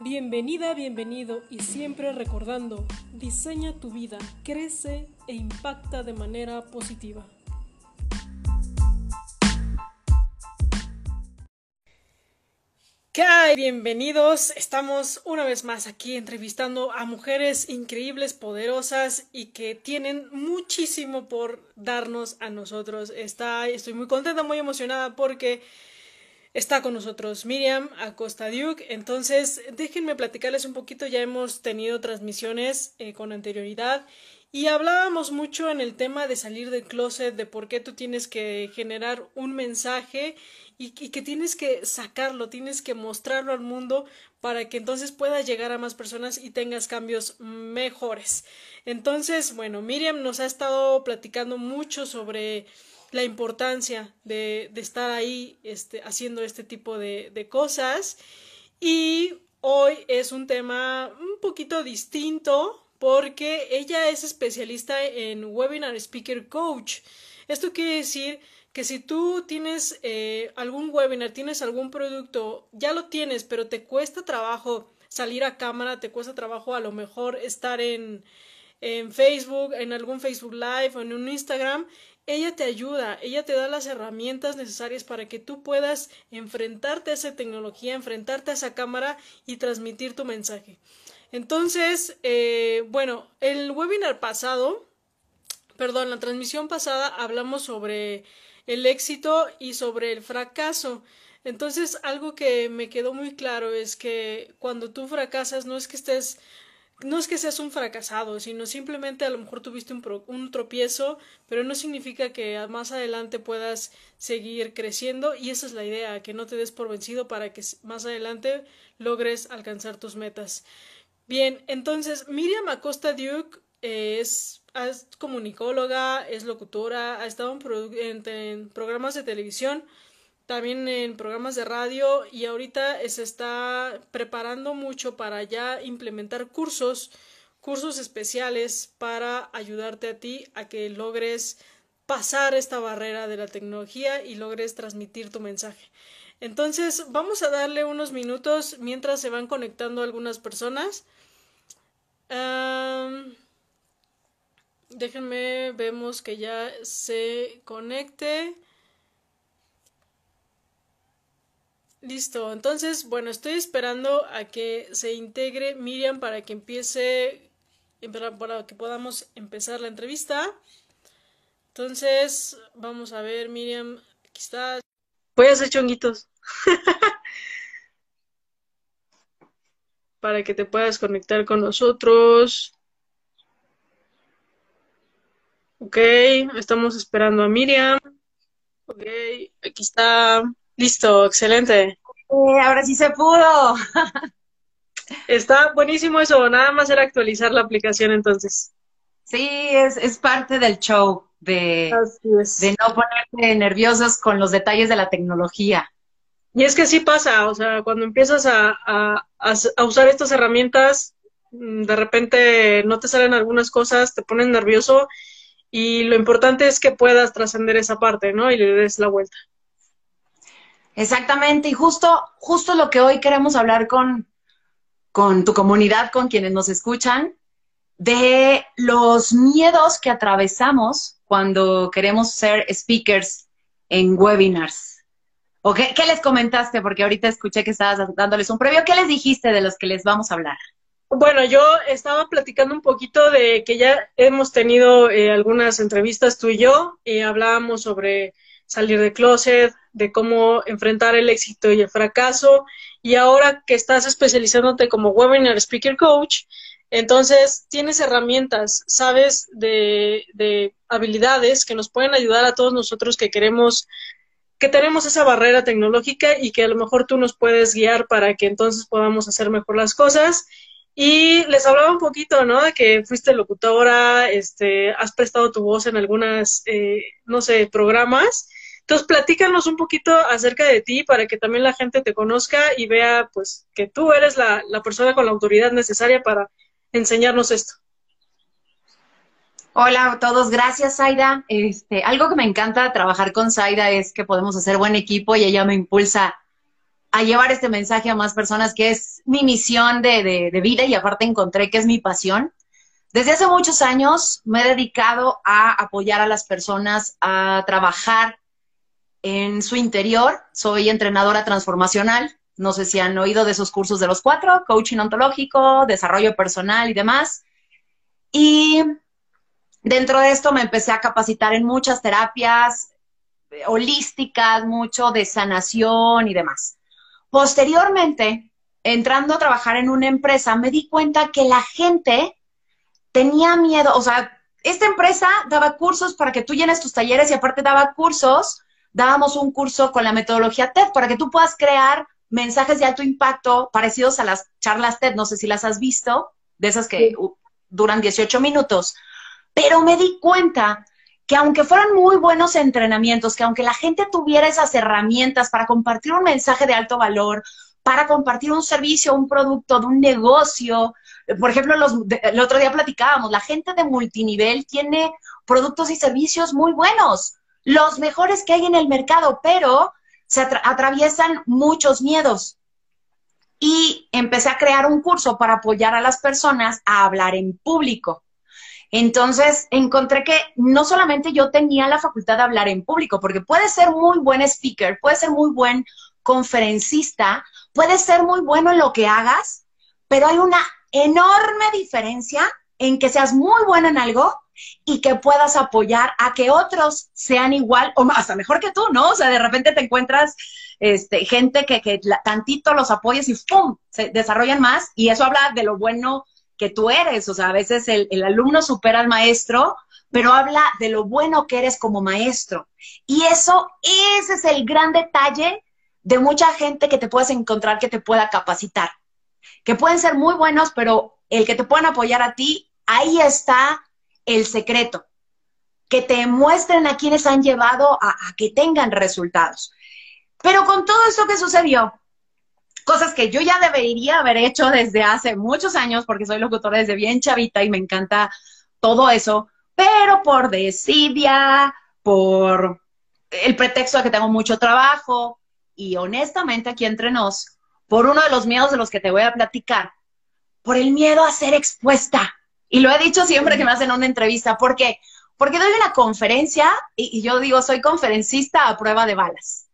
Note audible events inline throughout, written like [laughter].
Bienvenida, bienvenido y siempre recordando, diseña tu vida, crece e impacta de manera positiva. ¿Qué hay? Bienvenidos. Estamos una vez más aquí entrevistando a mujeres increíbles, poderosas y que tienen muchísimo por darnos a nosotros. Está, estoy muy contenta, muy emocionada porque Está con nosotros Miriam Acosta Duke. Entonces, déjenme platicarles un poquito. Ya hemos tenido transmisiones eh, con anterioridad y hablábamos mucho en el tema de salir del closet, de por qué tú tienes que generar un mensaje y, que tienes que sacarlo, tienes que mostrarlo al mundo para que entonces puedas llegar a más personas y tengas cambios mejores. Entonces, bueno, Miriam nos ha estado platicando mucho sobre la importancia de, estar ahí este, haciendo este tipo de, de cosas. Y hoy es un tema un poquito distinto porque ella es especialista en Webinar Speaker Coach. Esto quiere decir que si tú tienes eh, algún webinar, tienes algún producto, ya lo tienes, pero te cuesta trabajo salir a cámara, te cuesta trabajo a lo mejor estar en, en Facebook, en algún Facebook Live o en un Instagram, ella te ayuda, ella te da las herramientas necesarias para que tú puedas enfrentarte a esa tecnología, enfrentarte a esa cámara y transmitir tu mensaje. Entonces, eh, bueno, el webinar pasado, perdón, la transmisión pasada hablamos sobre el éxito y sobre el fracaso. Entonces, algo que me quedó muy claro es que cuando tú fracasas no es que estés no es que seas un fracasado, sino simplemente a lo mejor tuviste un, un, tropiezo, pero no significa que más adelante puedas seguir creciendo y esa es la idea, que no te des por vencido para que más adelante logres alcanzar tus metas. Bien, entonces Miriam Acosta Duke es, es comunicóloga, es locutora, ha estado en programas de televisión, también en programas de radio y ahorita se está preparando mucho para ya implementar cursos, cursos especiales para ayudarte a ti a que logres pasar esta barrera de la tecnología y logres transmitir tu mensaje. Entonces, vamos a darle unos minutos mientras se van conectando algunas personas. déjenme, vemos que ya se conecte. Listo, entonces, bueno, estoy esperando a que se integre Miriam para que empiece, para que podamos empezar la entrevista. Entonces, vamos a ver, Miriam, aquí está. Voy a hacer chonguitos. [laughs] para que te puedas conectar con nosotros. Ok, estamos esperando a Miriam. Ok, aquí está. Listo, excelente. Eh, ahora sí se pudo. Está buenísimo eso, nada más era actualizar la aplicación entonces. Sí, es, es parte del show de, de no ponerte nerviosos con los detalles de la tecnología. Y es que sí pasa, o sea, cuando empiezas a, a, a usar estas herramientas, mm, de repente no te salen algunas cosas, te pones nervioso y lo importante es que puedas trascender esa parte, ¿no? Y le des la vuelta. Exactamente, y justo, justo lo que hoy queremos hablar con, con tu comunidad, con quienes nos escuchan, de los miedos que atravesamos cuando queremos ser speakers en webinars. ¿O qué, qué, les comentaste? Porque ahorita escuché que estabas dándoles un previo. ¿Qué les dijiste de los que les vamos a hablar? Bueno, yo estaba platicando un poquito de que ya hemos tenido eh, algunas entrevistas tú y yo y hablábamos sobre salir de closet, de cómo enfrentar el éxito y el fracaso. Y ahora que estás especializándote como Webinar Speaker Coach, entonces tienes herramientas, sabes de, de habilidades que nos pueden ayudar a todos nosotros que queremos que tenemos esa barrera tecnológica y que a lo mejor tú nos puedes guiar para que entonces podamos hacer mejor las cosas. Y les hablaba un poquito, ¿no? De que fuiste locutora, este, has prestado tu voz en algunas, eh, no sé, programas. Entonces, platícanos un poquito acerca de ti para que también la gente te conozca y vea, pues, que tú eres la, persona con la autoridad necesaria para enseñarnos esto. Hola a todos, gracias Zaida. Este, algo que me encanta trabajar con Zaida es que podemos hacer buen equipo y ella me impulsa a llevar este mensaje a más personas, que es mi misión de, de vida y aparte encontré que es mi pasión. Desde hace muchos años me he dedicado a apoyar a las personas a trabajar en su interior. Soy entrenadora transformacional. No sé si han oído de esos cursos de los cuatro, coaching ontológico, desarrollo personal y demás. Y dentro de esto me empecé a capacitar en muchas terapias holísticas, mucho de sanación y demás. Posteriormente, entrando a trabajar en una empresa, me di cuenta que la gente tenía miedo, o sea, esta empresa daba cursos para que tú llenes tus talleres y aparte daba cursos, dábamos un curso con la metodología TED para que tú puedas crear mensajes de alto impacto parecidos a las charlas TED, no sé si las has visto, de esas que duran 18 minutos, pero me di cuenta que aunque fueran muy buenos entrenamientos, que aunque la gente tuviera esas herramientas para compartir un mensaje de alto valor, para compartir un servicio, un producto de un negocio, por ejemplo, los, el otro día platicábamos, la gente de multinivel tiene productos y servicios muy buenos, los mejores que hay en el mercado, pero se atraviesan muchos miedos. Y empecé a crear un curso para apoyar a las personas a hablar en público. Entonces encontré que no solamente yo tenía la facultad de hablar en público, porque puede ser muy buen speaker, puede ser muy buen conferencista, puede ser muy bueno en lo que hagas, pero hay una enorme diferencia en que seas muy bueno en algo y que puedas apoyar a que otros sean igual o hasta mejor que tú, ¿no? O sea, de repente te encuentras este, gente que, que tantito los apoyes y ¡pum! se desarrollan más y eso habla de lo bueno que tú eres. O sea, a veces el, el alumno supera al maestro, pero habla de lo bueno que eres como maestro. Y eso, ese es el gran detalle de mucha gente que te puedes encontrar que te pueda capacitar que pueden ser muy buenos, pero el que te puedan apoyar a ti, ahí está el secreto. Que te muestren a quienes han llevado a, que tengan resultados. Pero con todo esto que sucedió, cosas que yo ya debería haber hecho desde hace muchos años, porque soy locutora desde bien chavita y me encanta todo eso, pero por desidia, por el pretexto de que tengo mucho trabajo, y honestamente aquí entre nos, por uno de los miedos de los que te voy a platicar, por el miedo a ser expuesta. Y lo he dicho siempre que me hacen una entrevista, ¿por qué? Porque doy una conferencia y, yo digo, soy conferencista a prueba de balas,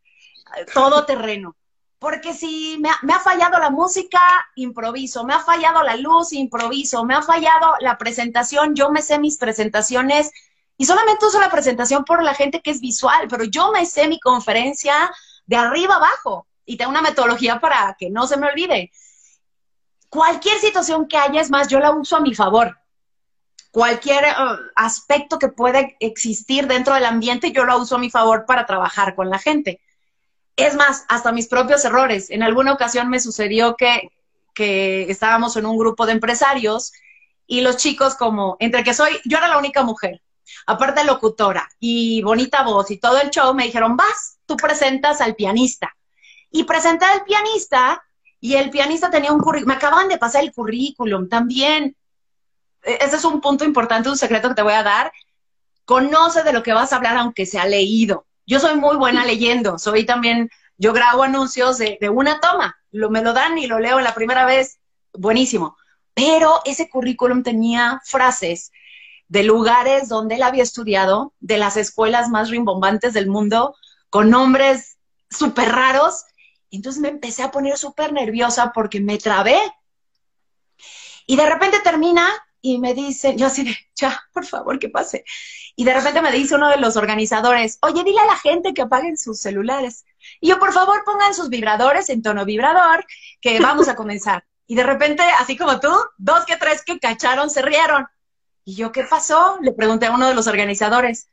todo [laughs] terreno. Porque si me ha, fallado la música, improviso, me ha fallado la luz, improviso, me ha fallado la presentación, yo me sé mis presentaciones y solamente uso la presentación por la gente que es visual, pero yo me sé mi conferencia de arriba abajo y tengo una metodología para que no se me olvide. Cualquier situación que haya, es más, yo la uso a mi favor. Cualquier eh, aspecto que pueda existir dentro del ambiente, yo lo uso a mi favor para trabajar con la gente. Es más, hasta mis propios errores. En alguna ocasión me sucedió que, que estábamos en un grupo de empresarios y los chicos como, entre que soy, yo era la única mujer, aparte locutora y bonita voz y todo el show, me dijeron, vas, tú presentas al pianista y presenté al pianista y el pianista tenía un currículum, me acaban de pasar el currículum también. E, ese es un punto importante, un secreto que te voy a dar. Conoce de lo que vas a hablar aunque sea leído. Yo soy muy buena [laughs] leyendo, soy también, yo grabo anuncios de, una toma, lo, me lo dan y lo leo la primera vez, buenísimo. Pero ese currículum tenía frases de lugares donde él había estudiado, de las escuelas más rimbombantes del mundo, con nombres súper raros, entonces me empecé a poner súper nerviosa porque me trabé. Y de repente termina y me dice, yo así de, ya, por favor, que pase. Y de repente me dice uno de los organizadores, oye, dile a la gente que apaguen sus celulares. Y yo, por favor, pongan sus vibradores en tono vibrador, que [laughs] vamos a comenzar. Y de repente, así como tú, dos que tres que cacharon se rieron. Y yo, ¿qué pasó? Le pregunté a uno de los organizadores.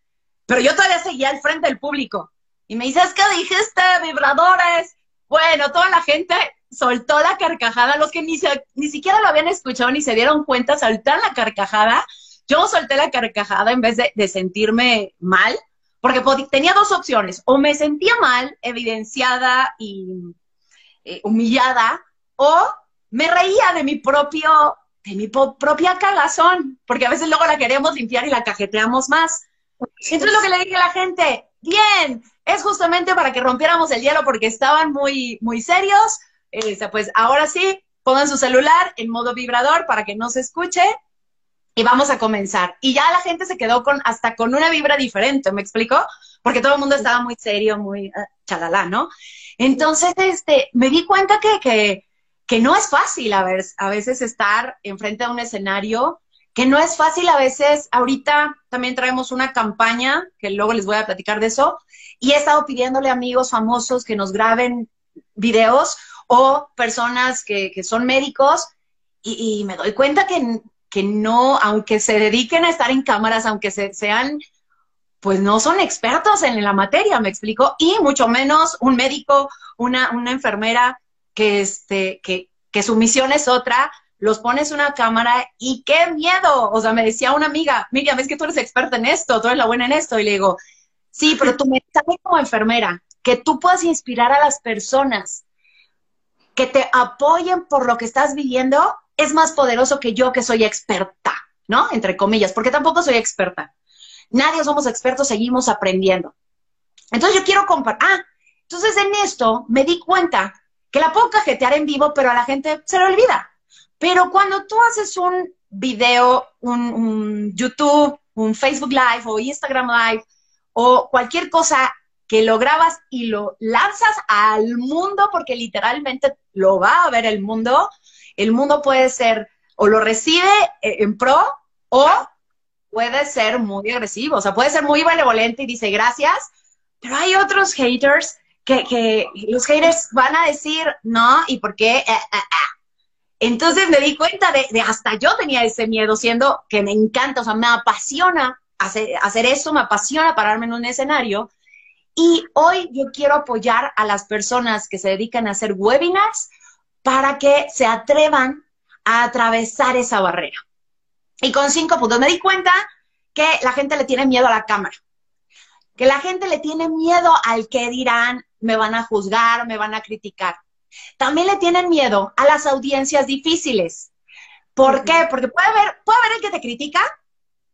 Pero yo todavía seguía al frente del público. Y me dice, es que dijiste vibradores. Bueno, toda la gente soltó la carcajada, los que ni, ni siquiera lo habían escuchado ni se dieron cuenta, soltaron la carcajada. Yo solté la carcajada en vez de, sentirme mal, porque tenía dos opciones, o me sentía mal, evidenciada y eh, humillada, o me reía de mi propio, de mi propia cagazón, porque a veces luego la queremos limpiar y la cajeteamos más. Entonces lo que le dije a la gente, bien, es justamente para que rompiéramos el hielo porque estaban muy, muy serios. Este, pues ahora sí, pongan su celular en modo vibrador para que no se escuche y vamos a comenzar. Y ya la gente se quedó con hasta con una vibra diferente, ¿me explico? Porque todo el mundo estaba muy serio, muy uh, chalala, ¿no? Entonces, este, me di cuenta que, que, que no es fácil a, a veces estar enfrente de un escenario, que no es fácil a veces, ahorita también traemos una campaña, que luego les voy a platicar de eso, y he estado pidiéndole a amigos famosos que nos graben videos o personas que, que son médicos, y, me doy cuenta que, que no, aunque se dediquen a estar en cámaras, aunque se, sean pues no son expertos en la materia, me explico, y mucho menos un médico, una, una enfermera que, este, que, que su misión es otra, los pones una cámara y qué miedo. O sea, me decía una amiga, Miriam, es que tú eres experta en esto, tú eres la buena en esto. Y le digo, sí, pero tu mensaje como enfermera, que tú puedas inspirar a las personas, que te apoyen por lo que estás viviendo, es más poderoso que yo que soy experta, ¿no? Entre comillas, porque tampoco soy experta. Nadie somos expertos, seguimos aprendiendo. Entonces yo quiero compartir. Ah, entonces en esto me di cuenta que la puedo cajetear en vivo, pero a la gente se le olvida. Pero cuando tú haces un video, un, un YouTube, un Facebook Live o Instagram Live o cualquier cosa que lo grabas y lo lanzas al mundo, porque literalmente lo va a ver el mundo, el mundo puede ser o lo recibe en pro o puede ser muy agresivo, o sea, puede ser muy benevolente y dice gracias, pero hay otros haters que, que los haters van a decir no y por qué. Eh, eh, eh. Entonces me di cuenta de, de, hasta yo tenía ese miedo, siendo que me encanta, o sea, me apasiona hacer, hacer eso, me apasiona pararme en un escenario. Y hoy yo quiero apoyar a las personas que se dedican a hacer webinars para que se atrevan a atravesar esa barrera. Y con cinco puntos me di cuenta que la gente le tiene miedo a la cámara, que la gente le tiene miedo al que dirán, me van a juzgar, me van a criticar. También le tienen miedo a las audiencias difíciles. ¿Por uh -huh. qué? Porque puede haber, puede haber el que te critica,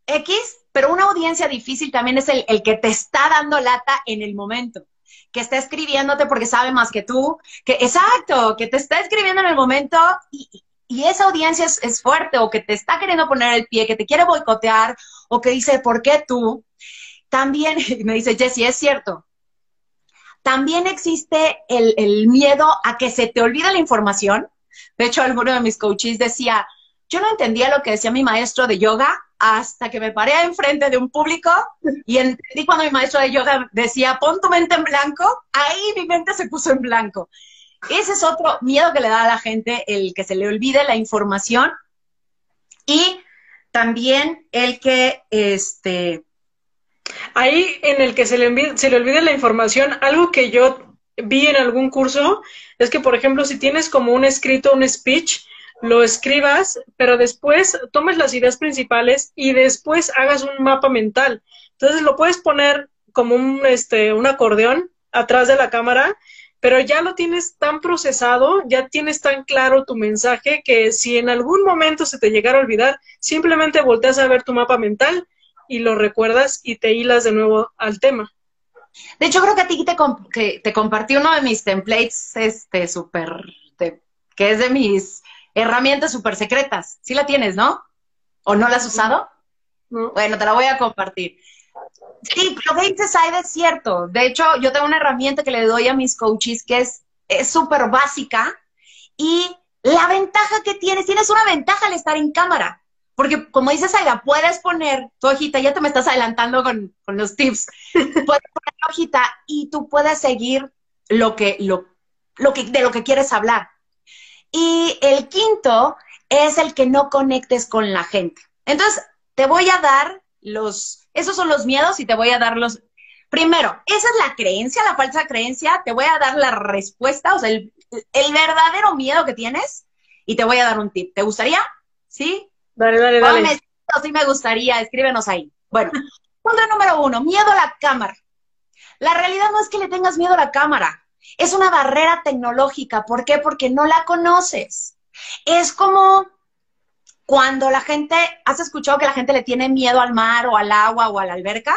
X, pero una audiencia difícil también es el, el que te está dando lata en el momento que está escribiéndote porque sabe más que tú, que exacto, que te está escribiendo en el momento y, y esa audiencia es, es, fuerte o que te está queriendo poner el pie, que te quiere boicotear o que dice, ¿por qué tú? También [laughs] me dice, Jessie, es cierto. También existe el, el miedo a que se te olvide la información. De hecho, alguno de mis coaches decía, yo no entendía lo que decía mi maestro de yoga hasta que me paré enfrente de un público y entendí cuando mi maestro de yoga decía, pon tu mente en blanco, ahí mi mente se puso en blanco. Ese es otro miedo que le da a la gente, el que se le olvide la información y también el que, este... Ahí en el que se le, se le olvide la información, algo que yo vi en algún curso es que, por ejemplo, si tienes como un escrito, un speech, lo escribas, pero después tomes las ideas principales y después hagas un mapa mental. Entonces lo puedes poner como un, este, un acordeón atrás de la cámara, pero ya lo tienes tan procesado, ya tienes tan claro tu mensaje que si en algún momento se te llegara a olvidar, simplemente volteas a ver tu mapa mental y lo recuerdas y te hilas de nuevo al tema. De hecho, creo que a ti te, comp que te compartí uno de mis templates, este, súper, que es de mis herramientas súper secretas. Sí la tienes, ¿no? ¿O no la has usado? No. Bueno, te la voy a compartir. Sí, lo que dices, Aida, es cierto. De hecho, yo tengo una herramienta que le doy a mis coaches que es súper básica y la ventaja que tienes, tienes una ventaja al estar en cámara. Porque como dices, Aida, puedes poner tu hojita, ya te me estás adelantando con, con los tips, [laughs] puedes poner la hojita y tú puedes seguir lo que, lo, lo que, de lo que quieres hablar. Y el quinto es el que no conectes con la gente. Entonces, te voy a dar los, esos son los miedos y te voy a dar los, primero, esa es la creencia, la falsa creencia, te voy a dar la respuesta, o sea, el, el verdadero miedo que tienes y te voy a dar un tip. ¿Te gustaría? ¿Sí? Dale, dale, dale. Sí me gustaría, escríbenos ahí. Bueno, punto número uno, miedo a la cámara. La realidad no es que le tengas miedo a la cámara, es una barrera tecnológica. ¿Por qué? Porque no la conoces. Es como cuando la gente, ¿has escuchado que la gente le tiene miedo al mar o al agua o a la alberca?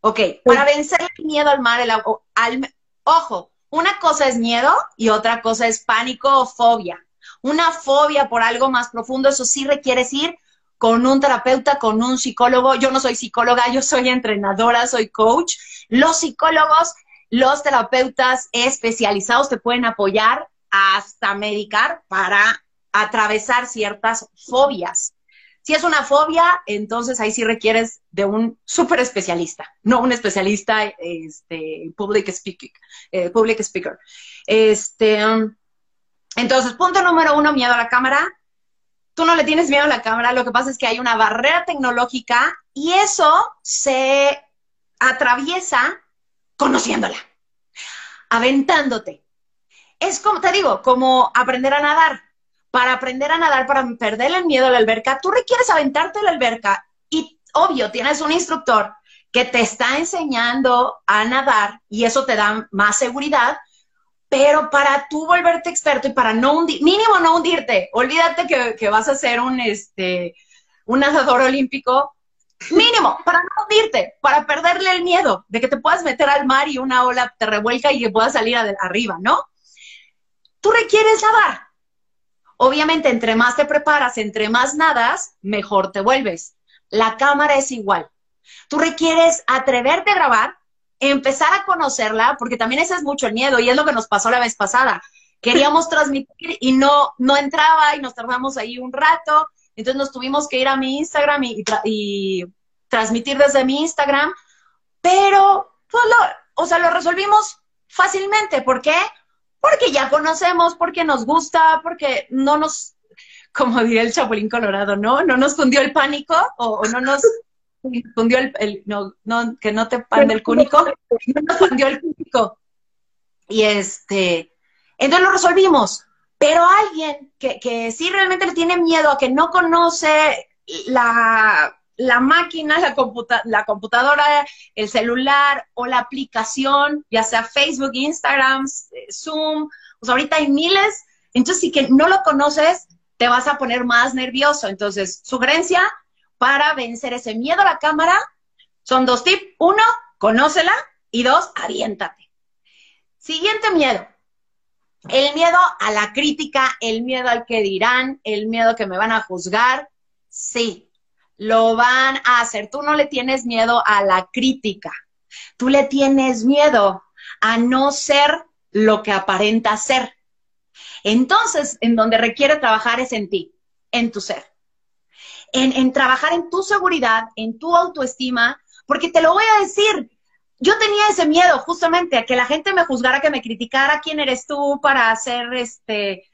Ok, para vencer el miedo al mar, el, al, ojo, una cosa es miedo y otra cosa es pánico o fobia. Una fobia por algo más profundo, eso sí requiere ir con un terapeuta, con un psicólogo. Yo no soy psicóloga, yo soy entrenadora, soy coach. Los psicólogos, los terapeutas especializados te pueden apoyar hasta medicar para atravesar ciertas fobias. Si es una fobia, entonces ahí sí requieres de un súper especialista, no un especialista este, public, speaking, eh, public speaker. Este, entonces, punto número uno, miedo a la cámara. Tú no le tienes miedo a la cámara, lo que pasa es que hay una barrera tecnológica y eso se atraviesa conociéndola, aventándote. Es como, te digo, como aprender a nadar para aprender a nadar, para perder el miedo a la alberca, tú requieres aventarte a la alberca y obvio, tienes un instructor que te está enseñando a nadar y eso te da más seguridad, pero para tú volverte experto y para no hundir, mínimo no hundirte, olvídate que, vas a ser un, este, un nadador olímpico, mínimo, para no hundirte, para perderle el miedo de que te puedas meter al mar y una ola te revuelca y que puedas salir arriba, ¿no? Tú requieres nadar, Obviamente, entre más te preparas, entre más nadas, mejor te vuelves. La cámara es igual. Tú requieres atreverte a grabar, empezar a conocerla, porque también ese es mucho el miedo y es lo que nos pasó la vez pasada. Queríamos [laughs] transmitir y no, no entraba y nos tardamos ahí un rato. Entonces nos tuvimos que ir a mi Instagram y, transmitir desde mi Instagram, pero pues o sea, lo resolvimos fácilmente. ¿Por qué? porque ya conocemos, porque nos gusta, porque no nos, [laughs] como diría el Chapulín Colorado, ¿no? No nos fundió el pánico o, no nos [laughs] fundió el, no, no, que no te pande el cúnico, no nos fundió el cúnico. Y este, entonces lo resolvimos. Pero alguien que, que sí realmente le tiene miedo a que no conoce la, la máquina, la, la computadora, el celular o la aplicación, ya sea Facebook, Instagram, Zoom, pues ahorita hay miles, entonces si que no lo conoces, te vas a poner más nervioso. Entonces, sugerencia para vencer ese miedo a la cámara son dos tips. Uno, conócela y dos, aviéntate. Siguiente miedo. El miedo a la crítica, el miedo al que dirán, el miedo que me van a juzgar. Sí, lo van a hacer. Tú no le tienes miedo a la crítica, tú le tienes miedo a no ser lo que aparenta ser. Entonces, en donde requiere trabajar es en ti, en tu ser. En, en, trabajar en tu seguridad, en tu autoestima, porque te lo voy a decir, yo tenía ese miedo justamente a que la gente me juzgara, que me criticara quién eres tú para hacer este,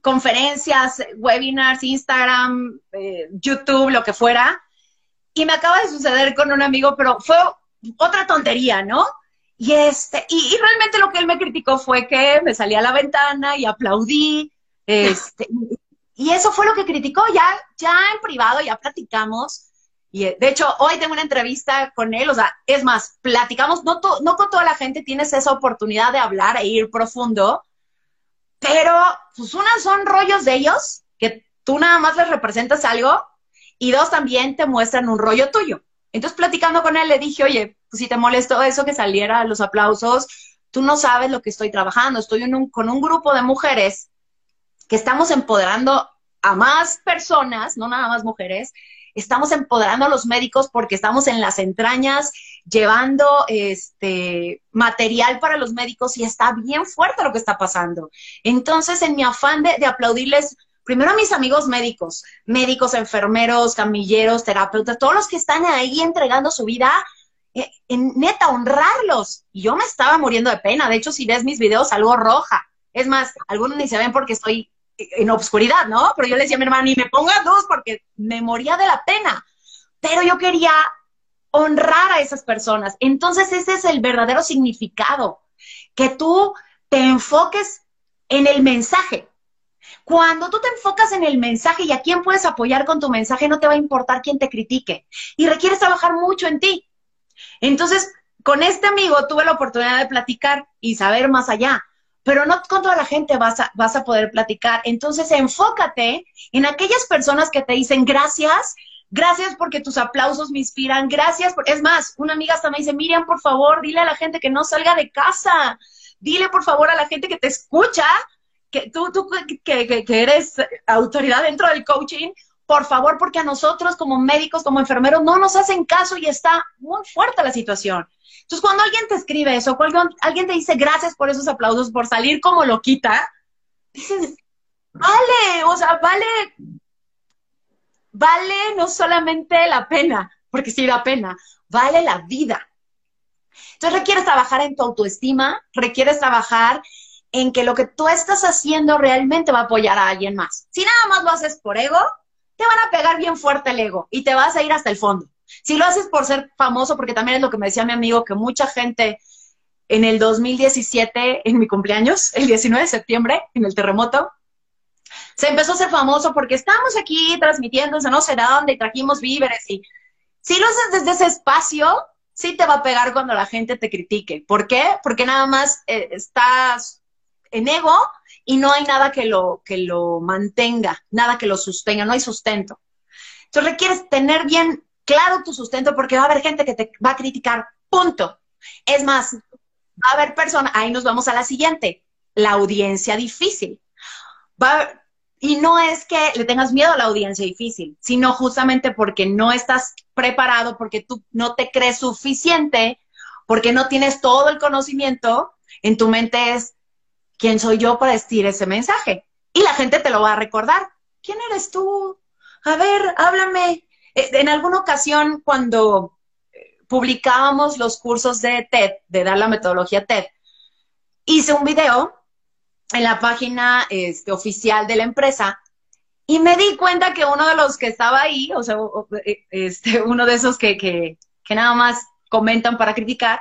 conferencias, webinars, Instagram, eh, YouTube, lo que fuera. Y me acaba de suceder con un amigo, pero fue otra tontería, ¿no? Y, este, y, realmente lo que él me criticó fue que me salí a la ventana y aplaudí. Este, y eso fue lo que criticó. Ya, ya en privado, ya platicamos. Y de hecho, hoy tengo una entrevista con él. O sea, es más, platicamos. No, no con toda la gente tienes esa oportunidad de hablar e ir profundo pero, pues, unas son rollos de ellos, que tú nada más les representas algo, y dos, también te muestran un rollo tuyo. Entonces, platicando con él, le dije, oye, pues si te molestó eso que saliera los aplausos, tú no sabes lo que estoy trabajando. Estoy con un grupo de mujeres que estamos empoderando a más personas, no nada más mujeres, estamos empoderando a los médicos porque estamos en las entrañas llevando este material para los médicos y está bien fuerte lo que está pasando. Entonces, en mi afán de, aplaudirles primero a mis amigos médicos, médicos, enfermeros, camilleros, terapeutas, todos los que están ahí entregando su vida, eh, en, neta, honrarlos. Y yo me estaba muriendo de pena. De hecho, si ves mis videos, salgo roja. Es más, algunos ni se ven porque estoy en obscuridad, ¿no? Pero yo le decía a mi hermana, ni me pongas luz porque me moría de la pena. Pero yo quería honrar a esas personas. Entonces ese es el verdadero significado, que tú te enfoques en el mensaje. Cuando tú te enfocas en el mensaje y a quién puedes apoyar con tu mensaje, no te va a importar quién te critique. Y requieres trabajar mucho en ti. Entonces, con este amigo tuve la oportunidad de platicar y saber más allá pero no con toda la gente vas a, vas a poder platicar. Entonces, enfócate en aquellas personas que te dicen gracias, Gracias porque tus aplausos me inspiran. Gracias por... Es más, una amiga hasta me dice, Miriam, por favor, dile a la gente que no salga de casa. Dile, por favor, a la gente que te escucha, que tú, tú que, que eres autoridad dentro del coaching, por favor, porque a nosotros como médicos, como enfermeros, no nos hacen caso y está muy fuerte la situación. Entonces, cuando alguien te escribe eso, cuando alguien te dice gracias por esos aplausos, por salir como lo quita, dices, vale, o sea, vale, vale no solamente la pena, porque sí da pena, vale la vida. Entonces requieres trabajar en tu autoestima, requieres trabajar en que lo que tú estás haciendo realmente va a apoyar a alguien más. Si nada más lo haces por ego, te van a pegar bien fuerte el ego y te vas a ir hasta el fondo. Si lo haces por ser famoso, porque también es lo que me decía mi amigo, que mucha gente en el 2017, en mi cumpleaños, el 19 de septiembre, en el terremoto, se empezó a ser famoso porque estamos aquí transmitiéndose no sé dónde y trajimos víveres y si lo haces desde ese espacio, sí te va a pegar cuando la gente te critique. ¿Por qué? Porque nada más eh, estás en ego y no hay nada que lo, que lo mantenga, nada que lo sostenga, no hay sustento. Entonces requieres tener bien claro tu sustento porque va a haber gente que te va a criticar, punto. Es más, va a haber personas, ahí nos vamos a la siguiente, la audiencia difícil. Va, y no es que le tengas miedo a la audiencia difícil, sino justamente porque no estás preparado, porque tú no te crees suficiente, porque no tienes todo el conocimiento, en tu mente es, ¿quién soy yo para decir ese mensaje? Y la gente te lo va a recordar. ¿Quién eres tú? A ver, háblame. Eh, en alguna ocasión, cuando eh, publicábamos los cursos de TED, de dar la metodología TED, hice un video en la página este, oficial de la empresa y me di cuenta que uno de los que estaba ahí, o sea, eh, este, uno de esos que, que, que nada más comentan para criticar,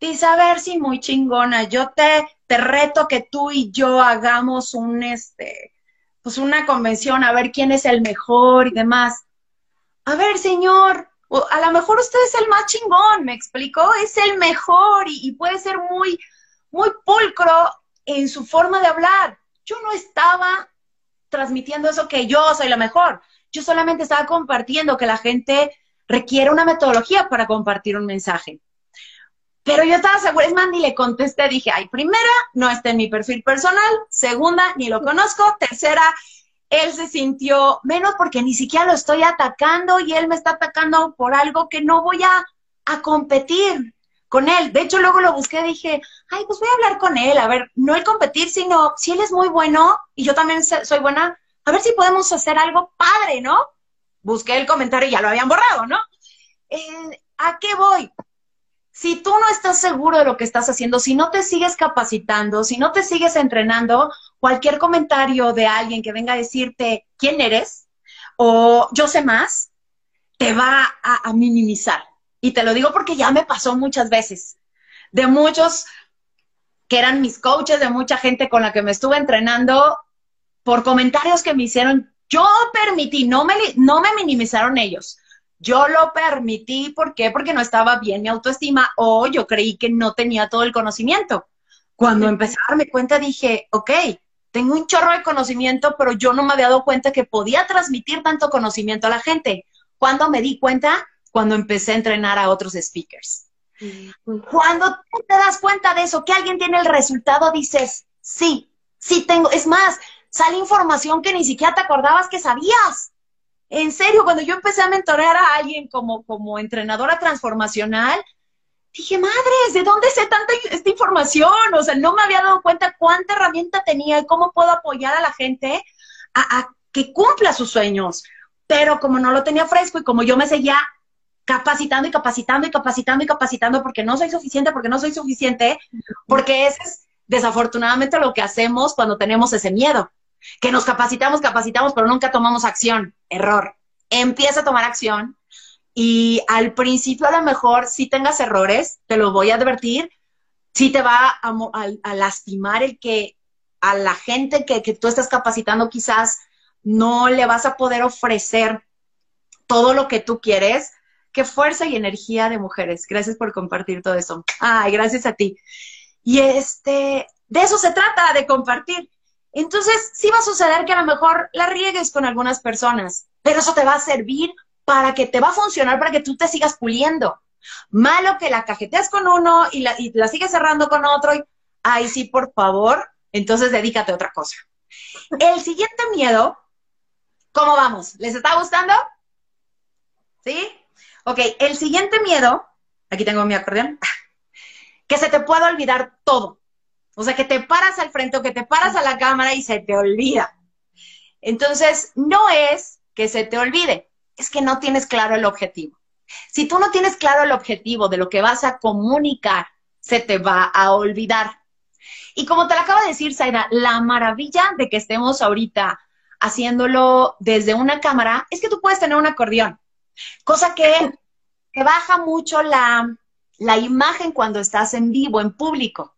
dice, a ver si muy chingona, yo te, te reto que tú y yo hagamos un, este, pues una convención, a ver quién es el mejor y demás. A ver, señor, a lo mejor usted es el más chingón, me explicó, es el mejor y, y puede ser muy, muy pulcro en su forma de hablar. Yo no estaba transmitiendo eso que yo soy la mejor. Yo solamente estaba compartiendo que la gente requiere una metodología para compartir un mensaje. Pero yo estaba segura, es más, ni le contesté, dije, ay, primera, no está en mi perfil personal, segunda, ni lo conozco, tercera, él se sintió menos porque ni siquiera lo estoy atacando y él me está atacando por algo que no voy a, a competir con él. De hecho, luego lo busqué, dije, ay, pues voy a hablar con él, a ver, no el competir, sino si él es muy bueno y yo también soy buena, a ver si podemos hacer algo padre, ¿no? Busqué el comentario y ya lo habían borrado, ¿no? Eh, ¿A qué voy? Si tú no estás seguro de lo que estás haciendo, si no te sigues capacitando, si no te sigues entrenando, cualquier comentario de alguien que venga a decirte quién eres o yo sé más, te va a minimizar y te lo digo porque ya me pasó muchas veces. De muchos que eran mis coaches, de mucha gente con la que me estuve entrenando, por comentarios que me hicieron, yo permití, no me, no me minimizaron ellos. Yo lo permití, ¿por qué? Porque no estaba bien mi autoestima o yo creí que no tenía todo el conocimiento. Cuando empecé a darme cuenta dije, ok, tengo un chorro de conocimiento, pero yo no me había dado cuenta que podía transmitir tanto conocimiento a la gente. Cuando me di cuenta, cuando empecé a entrenar a otros speakers. Cuando te das cuenta de eso, que alguien tiene el resultado, dices, sí, sí tengo. Es más, sale información que ni siquiera te acordabas que sabías. En serio, cuando yo empecé a mentorear a alguien como, como entrenadora transformacional, dije, madres, ¿de dónde sé tanta esta información? O sea, no me había dado cuenta cuánta herramienta tenía y cómo puedo apoyar a la gente a, a que cumpla sus sueños. Pero como no lo tenía fresco y como yo me seguía capacitando y capacitando y capacitando y capacitando porque no soy suficiente, porque no soy suficiente, porque ese es desafortunadamente lo que hacemos cuando tenemos ese miedo, que nos capacitamos, capacitamos, pero nunca tomamos acción. Error. Empieza a tomar acción y al principio a lo mejor si tengas errores, te lo voy a advertir, si te va a, lastimar el que a la gente que, que tú estás capacitando quizás no le vas a poder ofrecer todo lo que tú quieres, qué fuerza y energía de mujeres. Gracias por compartir todo eso. Ay, gracias a ti. Y este, de eso se trata, de compartir. Entonces, sí va a suceder que a lo mejor la riegues con algunas personas, pero eso te va a servir para que te va a funcionar, para que tú te sigas puliendo. Malo que la cajeteas con uno y la, y sigues cerrando con otro. Y, ay, sí, por favor, entonces dedícate a otra cosa. El siguiente miedo, ¿cómo vamos? ¿Les está gustando? ¿Sí? Ok, el siguiente miedo, aquí tengo mi acordeón, [laughs] que se te pueda olvidar todo. O sea, que te paras al frente o que te paras a la cámara y se te olvida. Entonces, no es que se te olvide, es que no tienes claro el objetivo. Si tú no tienes claro el objetivo de lo que vas a comunicar, se te va a olvidar. Y como te lo acabo de decir, Zaida, la maravilla de que estemos ahorita haciéndolo desde una cámara es que tú puedes tener un acordeón, cosa que te baja mucho la, la imagen cuando estás en vivo, en público.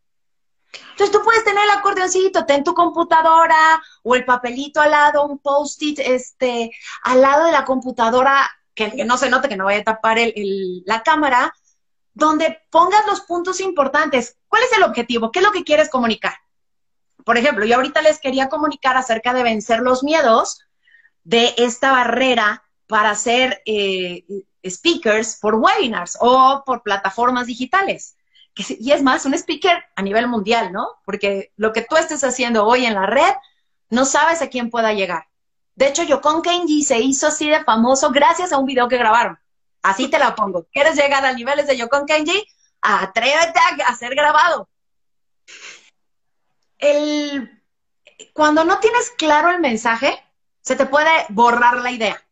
Entonces tú puedes tener el acordeoncito, ten tu computadora o el papelito al lado, un post-it este, al lado de la computadora, que, no se note que no vaya a tapar la cámara, donde pongas los puntos importantes. ¿Cuál es el objetivo? ¿Qué es lo que quieres comunicar? Por ejemplo, yo ahorita les quería comunicar acerca de vencer los miedos de esta barrera para ser eh, speakers por webinars o por plataformas digitales y es más, un speaker a nivel mundial, ¿no? Porque lo que tú estés haciendo hoy en la red, no sabes a quién pueda llegar. De hecho, Yokon Kenji se hizo así de famoso gracias a un video que grabaron. Así te la pongo. ¿Quieres llegar a niveles de Yokon Kenji? Atrévete a, ser grabado. El, cuando no tienes claro el mensaje, se te puede borrar la idea.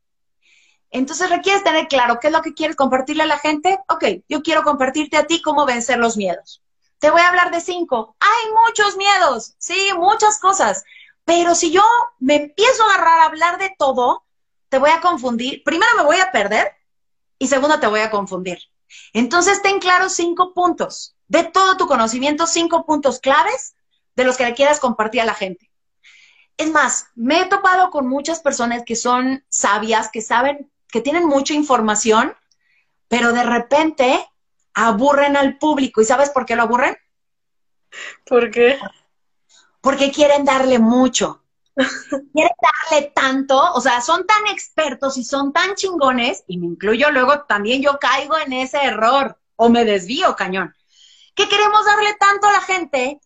Entonces requieres tener claro qué es lo que quieres compartirle a la gente. Ok, yo quiero compartirte a ti cómo vencer los miedos. Te voy a hablar de cinco. Hay muchos miedos, sí, muchas cosas. Pero si yo me empiezo a agarrar a hablar de todo, te voy a confundir. Primero me voy a perder y segundo te voy a confundir. Entonces ten claro cinco puntos. De todo tu conocimiento, cinco puntos claves de los que le quieras compartir a la gente. Es más, me he topado con muchas personas que son sabias, que saben que tienen mucha información, pero de repente aburren al público. ¿Y sabes por qué lo aburren? ¿Por qué? Porque quieren darle mucho. [laughs] quieren darle tanto, o sea, son tan expertos y son tan chingones, y me incluyo luego también yo caigo en ese error o me desvío cañón, que queremos darle tanto a la gente,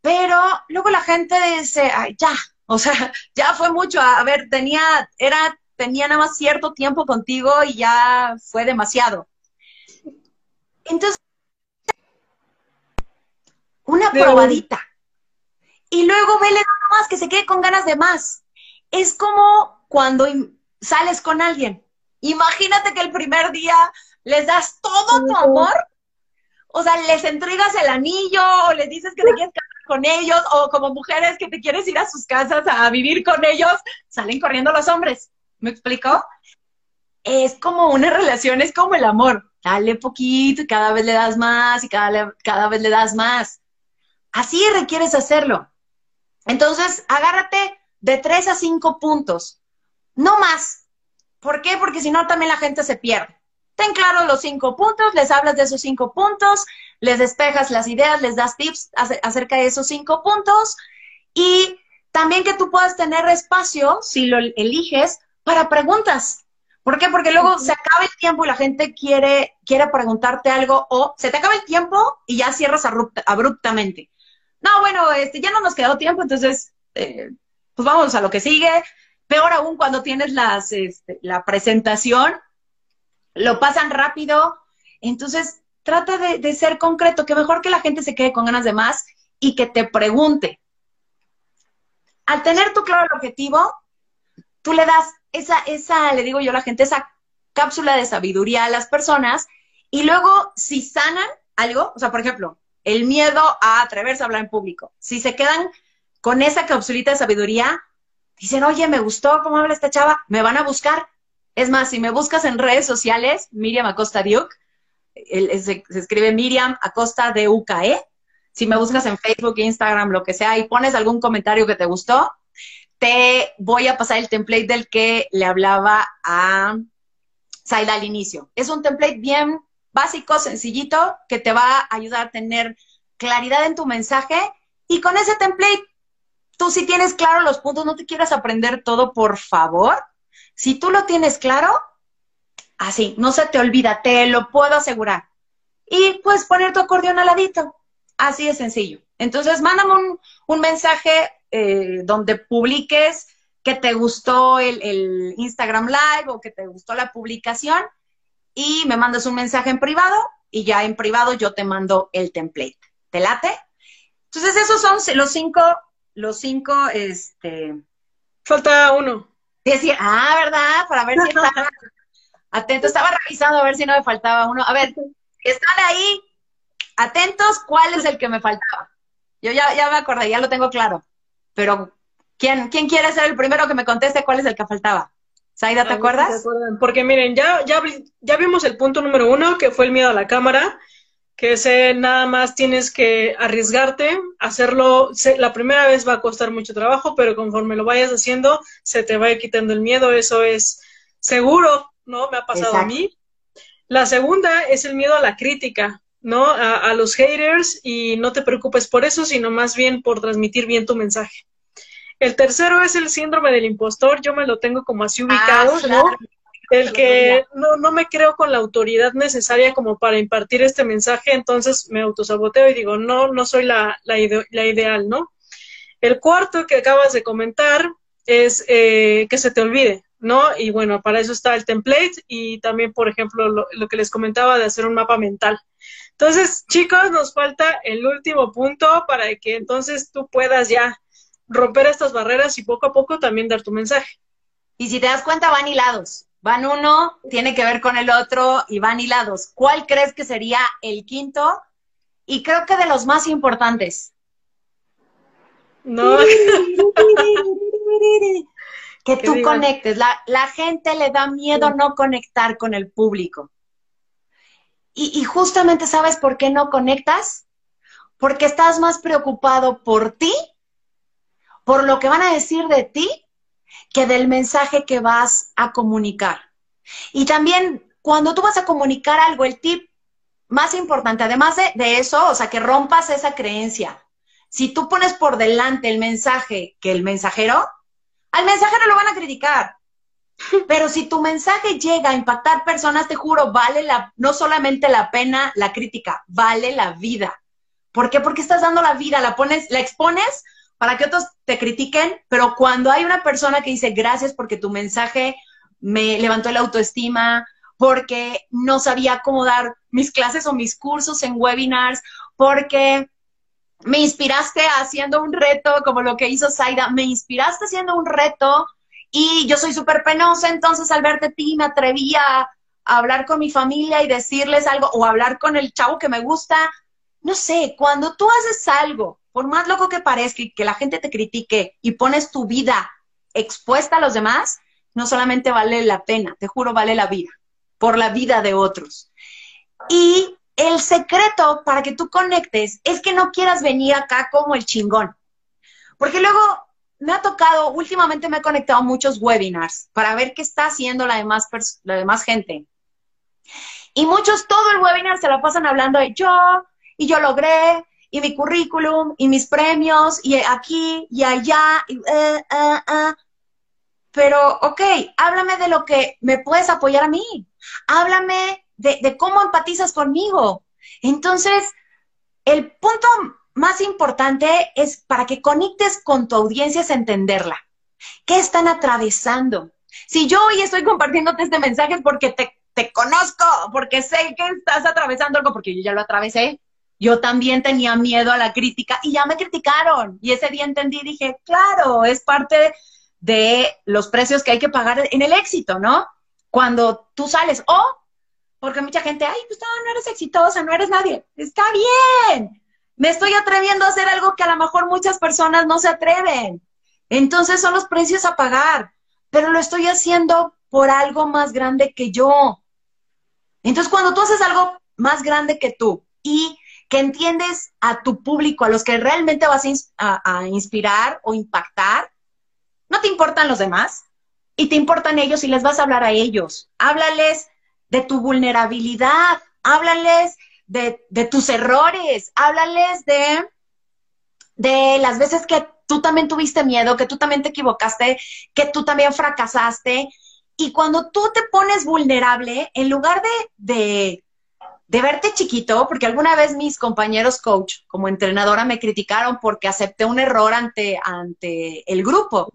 pero luego la gente dice, ay, ya, o sea, [laughs] ya fue mucho, a ver, tenía, era tenía nada más cierto tiempo contigo y ya fue demasiado. Entonces, una probadita. Y luego vele nada más que se quede con ganas de más. Es como cuando sales con alguien. Imagínate que el primer día les das todo tu amor. O sea, les entregas el anillo o les dices que te quieres casar con ellos o como mujeres que te quieres ir a sus casas a vivir con ellos, salen corriendo los hombres. ¿Me explico? Es como una relación, es como el amor. Dale poquito y cada vez le das más y cada, cada vez le das más. Así requieres hacerlo. Entonces, agárrate de tres a cinco puntos, no más. ¿Por qué? Porque si no, también la gente se pierde. Ten claro los cinco puntos, les hablas de esos cinco puntos, les despejas las ideas, les das tips acerca de esos cinco puntos y también que tú puedas tener espacio, si lo eliges, para preguntas. ¿Por qué? Porque luego se acaba el tiempo y la gente quiere, quiere preguntarte algo o se te acaba el tiempo y ya cierras abruptamente. No, bueno, este, ya no nos quedó tiempo, entonces, eh, pues vamos a lo que sigue. Peor aún cuando tienes las, este, la presentación, lo pasan rápido. Entonces, trata de, de ser concreto, que mejor que la gente se quede con ganas de más y que te pregunte. Al tener tu claro el objetivo, tú le das esa, esa, le digo yo a la gente, esa cápsula de sabiduría a las personas y luego si sanan algo, o sea, por ejemplo, el miedo a atreverse a hablar en público, si se quedan con esa cápsulita de sabiduría, dicen, oye, me gustó cómo habla esta chava, me van a buscar. Es más, si me buscas en redes sociales, Miriam Acosta Duke, se, se, escribe Miriam Acosta de UKE. Si me buscas en Facebook, Instagram, lo que sea, y pones algún comentario que te gustó, te voy a pasar el template del que le hablaba a Zaida al inicio. Es un template bien básico, sencillito, que te va a ayudar a tener claridad en tu mensaje. Y con ese template, tú si tienes claro los puntos, no te quieras aprender todo, por favor. Si tú lo tienes claro, Así, no se te olvida, te lo puedo asegurar. Y pues poner tu acordeón al ladito. Así de sencillo. Entonces, mándame un mensaje eh, donde publiques que te gustó el, el, Instagram Live o que te gustó la publicación y me mandas un mensaje en privado y ya en privado yo te mando el template. ¿Te late? Entonces, esos son los cinco, los cinco, este... Falta uno. Decía, ah, ¿verdad? Para ver si estaba atento. Estaba revisando a ver si no me faltaba uno. A ver, están ahí atentos, ¿cuál es el que me faltaba? Yo ya, ya me acordé, ya lo tengo claro. Pero, ¿quién, ¿quién quiere ser el primero que me conteste cuál es el que faltaba? Saida, ¿te acuerdas? Porque miren, ya, ya, ya vimos el punto número uno, que fue el miedo a la cámara, que ese nada más tienes que arriesgarte, hacerlo, la primera vez va a costar mucho trabajo, pero conforme lo vayas haciendo, se te va quitando el miedo, eso es seguro, ¿no? Me ha pasado a mí. La segunda es el miedo a la crítica, ¿no? A, a, los haters y no te preocupes por eso, sino más bien por transmitir bien tu mensaje. El tercero es el síndrome del impostor, yo me lo tengo como así ah, ubicado, ¿no? El que no, no me creo con la autoridad necesaria como para impartir este mensaje, entonces me autosaboteo y digo, no, no soy la, la, la ideal, ¿no? El cuarto que acabas de comentar es eh, que se te olvide, ¿no? Y bueno, para eso está el template y también, por ejemplo, lo, lo, que les comentaba de hacer un mapa mental. Entonces, chicos, nos falta el último punto para que entonces tú puedas ya romper estas barreras y poco a poco también dar tu mensaje. Y si te das cuenta, van hilados. Van uno, tiene que ver con el otro y van hilados. ¿Cuál crees que sería el quinto? Y creo que de los más importantes. No. [laughs] que tú conectes. La, la, gente le da miedo no conectar con el público. Y, y justamente, ¿sabes por qué no conectas? Porque estás más preocupado por ti por lo que van a decir de ti que del mensaje que vas a comunicar. Y también cuando tú vas a comunicar algo, el tip más importante, además de, eso, o sea, que rompas esa creencia. Si tú pones por delante el mensaje que el mensajero, al mensajero lo van a criticar. [laughs] Pero si tu mensaje llega a impactar personas, te juro, vale la, no solamente la pena la crítica, vale la vida. ¿Por qué? Porque estás dando la vida, la pones, la expones para que otros te critiquen, pero cuando hay una persona que dice gracias porque tu mensaje me levantó la autoestima, porque no sabía cómo dar mis clases o mis cursos en webinars, porque me inspiraste haciendo un reto como lo que hizo Zaida, me inspiraste haciendo un reto y yo soy súper penosa, entonces al verte a ti me atreví a, hablar con mi familia y decirles algo o hablar con el chavo que me gusta. No sé, cuando tú haces algo por más loco que parezca y que la gente te critique y pones tu vida expuesta a los demás, no solamente vale la pena, te juro, vale la vida, por la vida de otros. Y el secreto para que tú conectes es que no quieras venir acá como el chingón. Porque luego me ha tocado, últimamente me he conectado a muchos webinars para ver qué está haciendo la demás, la demás gente. Y muchos, todo el webinar se lo pasan hablando de yo, y yo logré, y mi currículum, y mis premios, y aquí, y allá, y, eh, eh, eh. pero ok, háblame de lo que me puedes apoyar a mí, háblame de, cómo empatizas conmigo. Entonces, el punto más importante es para que conectes con tu audiencia es entenderla. ¿Qué están atravesando? Si yo hoy estoy compartiéndote este mensaje porque te, te conozco, porque sé que estás atravesando algo, porque yo ya lo atravesé, yo también tenía miedo a la crítica y ya me criticaron. Y ese día entendí dije, claro, es parte de los precios que hay que pagar en el éxito, ¿no? Cuando tú sales, o, porque mucha gente, ay, pues no, no eres exitosa, no eres nadie. Está bien. Me estoy atreviendo a hacer algo que a lo mejor muchas personas no se atreven. Entonces son los precios a pagar, pero lo estoy haciendo por algo más grande que yo. Entonces, cuando tú haces algo más grande que tú y que entiendes a tu público, a los que realmente vas a, inspirar o impactar, no te importan los demás y te importan ellos y les vas a hablar a ellos. Háblales de tu vulnerabilidad, háblales de, tus errores, háblales de, de las veces que tú también tuviste miedo, que tú también te equivocaste, que tú también fracasaste Y cuando tú te pones vulnerable, en lugar de, verte chiquito, porque alguna vez mis compañeros coach como entrenadora me criticaron porque acepté un error ante, ante el grupo.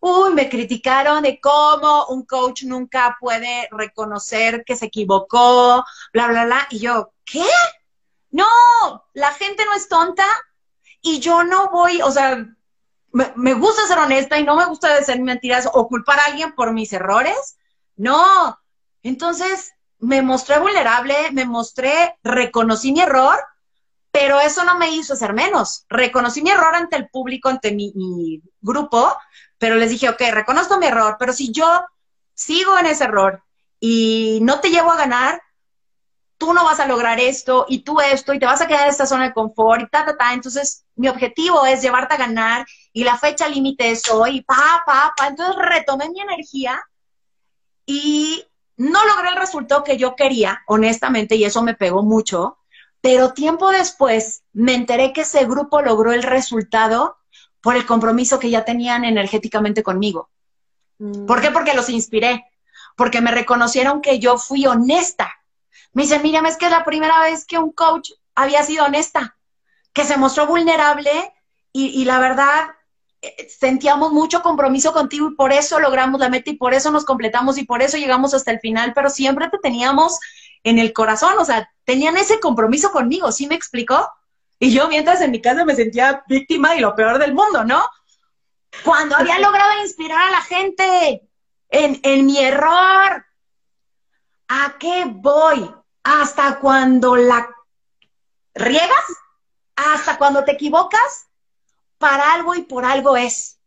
Uy, me criticaron de cómo un coach nunca puede reconocer que se equivocó, bla, bla, bla. Y yo, ¿qué? No, la gente no es tonta y yo no voy, o sea, me, gusta ser honesta y no me gusta decir mentiras o culpar a alguien por mis errores. No. Entonces me mostré vulnerable, me mostré, reconocí mi error, pero eso no me hizo ser menos. Reconocí mi error ante el público, ante mi, grupo, pero les dije, ok, reconozco mi error, pero si yo sigo en ese error y no te llevo a ganar, tú no vas a lograr esto y tú esto y te vas a quedar en esta zona de confort y ta, ta, ta. Entonces, mi objetivo es llevarte a ganar y la fecha límite es hoy, pa, pa, pa. Entonces, retomé mi energía y no logré el resultado que yo quería, honestamente, y eso me pegó mucho. Pero tiempo después me enteré que ese grupo logró el resultado por el compromiso que ya tenían energéticamente conmigo. Mm. ¿Por qué? Porque los inspiré, porque me reconocieron que yo fui honesta me dice, Miriam, es que es la primera vez que un coach había sido honesta, que se mostró vulnerable y, la verdad sentíamos mucho compromiso contigo y por eso logramos la meta y por eso nos completamos y por eso llegamos hasta el final, pero siempre te teníamos en el corazón, o sea, tenían ese compromiso conmigo, ¿sí me explicó? Y yo mientras en mi casa me sentía víctima y lo peor del mundo, ¿no? Cuando había logrado inspirar a la gente en, en mi error, ¿a qué voy? hasta cuando la riegas, hasta cuando te equivocas, para algo y por algo es.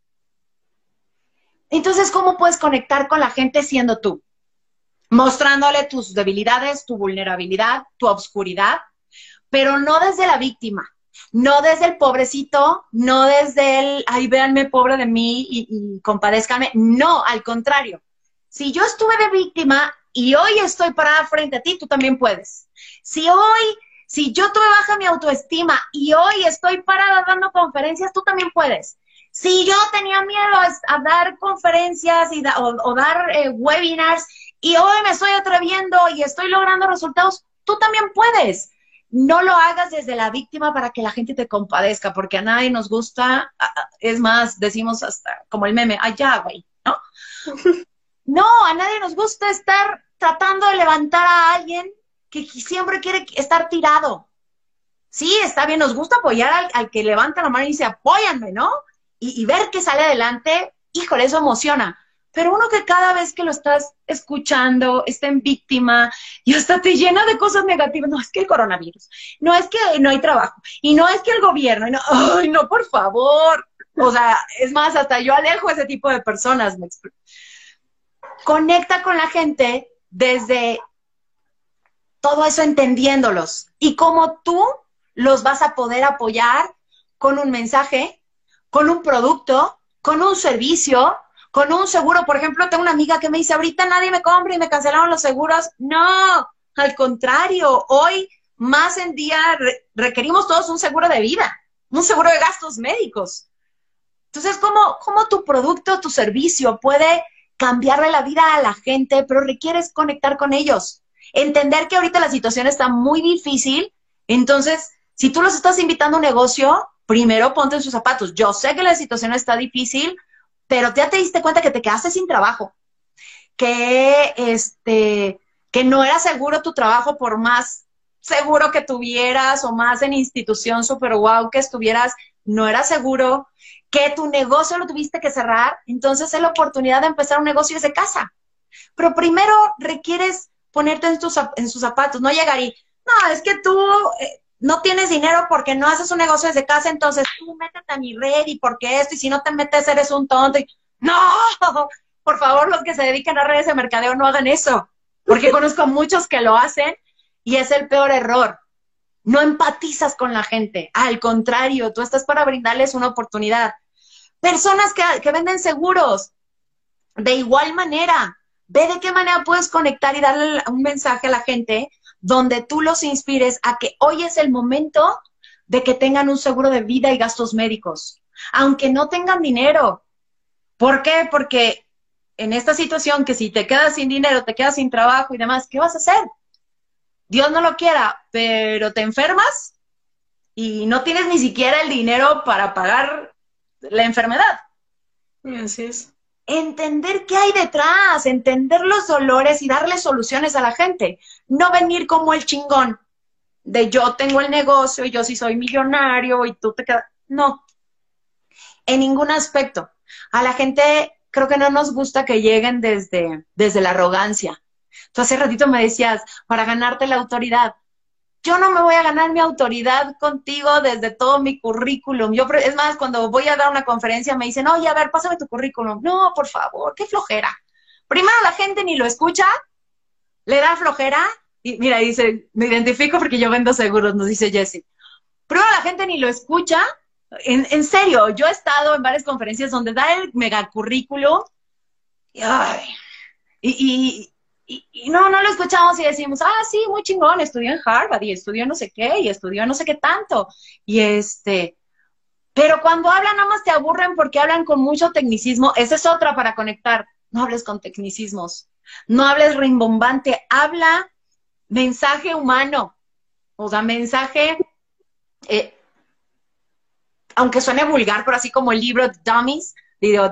Entonces, ¿cómo puedes conectar con la gente siendo tú? Mostrándole tus debilidades, tu vulnerabilidad, tu obscuridad, pero no desde la víctima, no desde el pobrecito, no desde el, ay, véanme pobre de mí y, y compadézcame. No, al contrario. Si yo estuve de víctima, y hoy estoy parada frente a ti, tú también puedes. Si hoy, si yo tuve baja mi autoestima y hoy estoy parada dando conferencias, tú también puedes. Si yo tenía miedo a, dar conferencias y o, dar eh, webinars y hoy me estoy atreviendo y estoy logrando resultados, tú también puedes. No lo hagas desde la víctima para que la gente te compadezca, porque a nadie nos gusta, es más, decimos hasta como el meme, allá, güey, ¿no? [laughs] No, a nadie nos gusta estar tratando de levantar a alguien siempre quiere estar tirado. Sí, está bien, nos gusta apoyar al, que levanta la mano y dice, apóyanme, ¿no? Y, ver que sale adelante, híjole, eso emociona. Pero uno que cada vez que lo estás escuchando está en víctima y hasta te llena de cosas negativas. No es que el coronavirus, no es que no hay trabajo, y no es que el gobierno, y no, ay, no, por favor. O sea, es más, hasta yo alejo a ese tipo de personas. Conecta con la gente desde todo eso entendiéndolos y cómo tú los vas a poder apoyar con un mensaje, con un producto, con un servicio, con un seguro. Por ejemplo, tengo una amiga que me dice, ahorita nadie me compra y me cancelaron los seguros. No, al contrario, hoy más en día requerimos todos un seguro de vida, un seguro de gastos médicos. Entonces, ¿cómo, cómo tu producto, tu servicio puede cambiarle la vida a la gente, pero requieres conectar con ellos. Entender que ahorita la situación está muy difícil, entonces, si tú los estás invitando a un negocio, primero ponte en sus zapatos. Yo sé que la situación está difícil, pero ya te diste cuenta que te quedaste sin trabajo, que este, que no era seguro tu trabajo por más seguro que tuvieras o más en institución super wow que estuvieras, no era seguro, que tu negocio lo tuviste que cerrar, entonces es la oportunidad de empezar un negocio desde casa. Pero primero requieres ponerte en, sus zapatos, no llegar y, no, es que tú eh, no tienes dinero porque no haces un negocio desde casa, entonces tú métete a mi red y porque esto, y si no te metes eres un tonto. no, [laughs] por favor, los que se dedican a redes de mercadeo no hagan eso, porque conozco muchos que lo hacen y es el peor error no empatizas con la gente. Al contrario, tú estás para brindarles una oportunidad. Personas que, venden seguros, de igual manera, ve de qué manera puedes conectar y darle un mensaje a la gente donde tú los inspires a que hoy es el momento de que tengan un seguro de vida y gastos médicos, aunque no tengan dinero. ¿Por qué? Porque en esta situación que si te quedas sin dinero, te quedas sin trabajo y demás, ¿qué vas a hacer? Dios no lo quiera, pero te enfermas y no tienes ni siquiera el dinero para pagar la enfermedad. Así es. Entender qué hay detrás, entender los dolores y darle soluciones a la gente. No venir como el chingón de yo tengo el negocio y yo sí soy millonario y tú te quedas. No, en ningún aspecto. A la gente creo que no nos gusta que lleguen desde, desde la arrogancia. Tú hace ratito me decías, para ganarte la autoridad. Yo no me voy a ganar mi autoridad contigo desde todo mi currículum. Yo, es más, cuando voy a dar una conferencia me dicen, oye, a ver, pásame tu currículum. No, por favor, qué flojera. Primero la gente ni lo escucha, le da flojera. Y mira, dice, me identifico porque yo vendo seguros, nos dice Jesse. Primero la gente ni lo escucha en, serio, yo he estado en varias conferencias donde da el megacurrículo y, y, y, no, no lo escuchamos y decimos, ah, sí, muy chingón, estudió en Harvard y estudió no sé qué y estudió no sé qué tanto. Y este, pero cuando hablan nada más te aburren porque hablan con mucho tecnicismo. Esa es otra para conectar. No hables con tecnicismos. No hables rimbombante. Habla mensaje humano. O sea, mensaje eh, aunque suene vulgar, pero así como el libro Dummies, video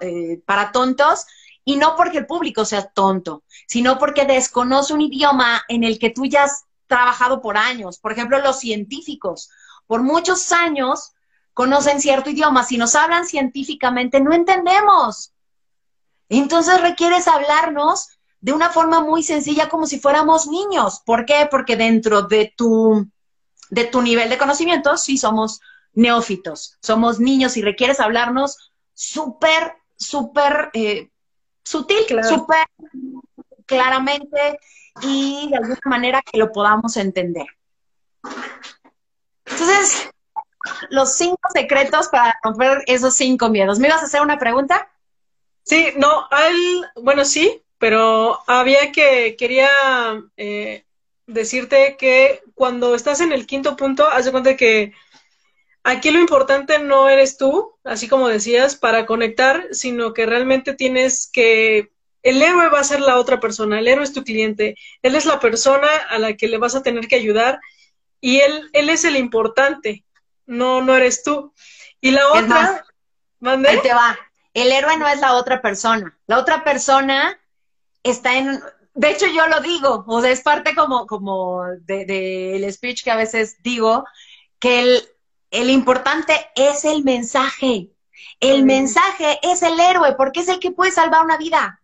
eh, para tontos, y no porque el público sea tonto, sino porque desconoce un idioma en el que tú ya has trabajado por años. Por ejemplo, los científicos, por muchos años conocen cierto idioma. Si nos hablan científicamente, no entendemos. Entonces requieres hablarnos de una forma muy sencilla, como si fuéramos niños. ¿Por qué? Porque dentro de tu, de tu nivel de conocimiento, sí somos neófitos, somos niños y requieres hablarnos súper, súper eh, sutil, súper claramente y de alguna manera que lo podamos entender. Entonces, los cinco secretos para romper esos cinco miedos. ¿Me ibas a hacer una pregunta? Sí, no, al, bueno, sí, pero había que, quería eh, decirte que cuando estás en el quinto punto, haz de cuenta que Aquí lo importante no eres tú, así como decías, para conectar, sino que realmente tienes que... El héroe va a ser la otra persona, el héroe es tu cliente, él es la persona a la que le vas a tener que ayudar y él, él es el importante, no, no eres tú. Y la otra... Ahí te va. El héroe no es la otra persona. La otra persona está en... De hecho, yo lo digo, o sea, es parte como, como del de, speech que a veces digo, que el, el importante es el mensaje. El mensaje es el héroe porque es el que puede salvar una vida.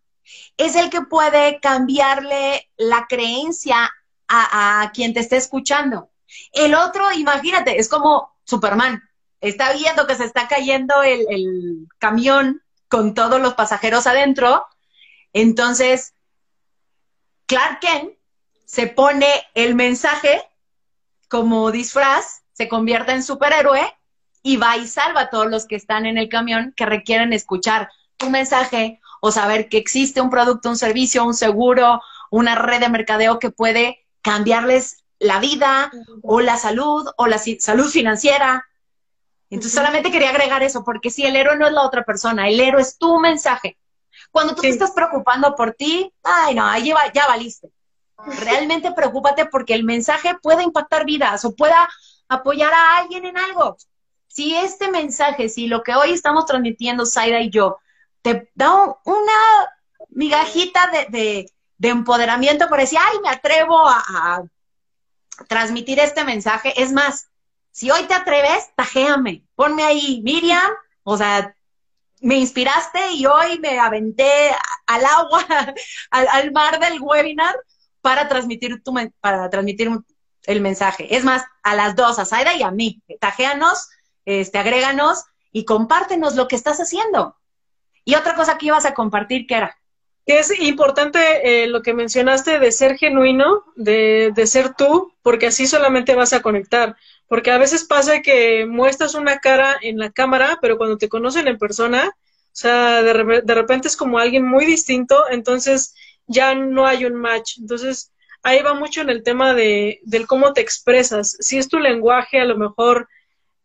Es el que puede cambiarle la creencia a, quien te esté escuchando. El otro, imagínate, es como Superman. Está viendo que se está cayendo el, el camión con todos los pasajeros adentro. Entonces, Clark Kent se pone el mensaje como disfraz se convierte en superhéroe y va y salva a todos los que están en el camión que requieren escuchar tu mensaje o saber que existe un producto, un servicio, un seguro, una red de mercadeo que puede cambiarles la vida o la salud o la salud financiera. Entonces solamente quería agregar eso, porque si el héroe no es la otra persona, el héroe es tu mensaje. Cuando tú te estás preocupando por ti, ay no, ahí ya, ya valiste. Realmente preocúpate porque el mensaje puede impactar vidas o pueda apoyar a alguien en algo. Si este mensaje, si lo que hoy estamos transmitiendo, Zaira y yo, te da una migajita de, empoderamiento para decir, ay, me atrevo a, transmitir este mensaje. Es más, si hoy te atreves, tajéame, ponme ahí, Miriam, o sea, me inspiraste y hoy me aventé al agua, [laughs] al, al mar del webinar para transmitir tu, para transmitir el mensaje. Es más, a las dos, a Zaira y a mí. Tajéanos, este, agréganos y compártenos lo que estás haciendo. Y otra cosa que ibas a compartir, ¿qué era? Que es importante eh, lo que mencionaste de ser genuino, de, de, ser tú, porque así solamente vas a conectar. Porque a veces pasa que muestras una cara en la cámara, pero cuando te conocen en persona, o sea, de, de repente es como alguien muy distinto, entonces ya no hay un match. Entonces, ahí va mucho en el tema de, del cómo te expresas. Si es tu lenguaje, a lo mejor,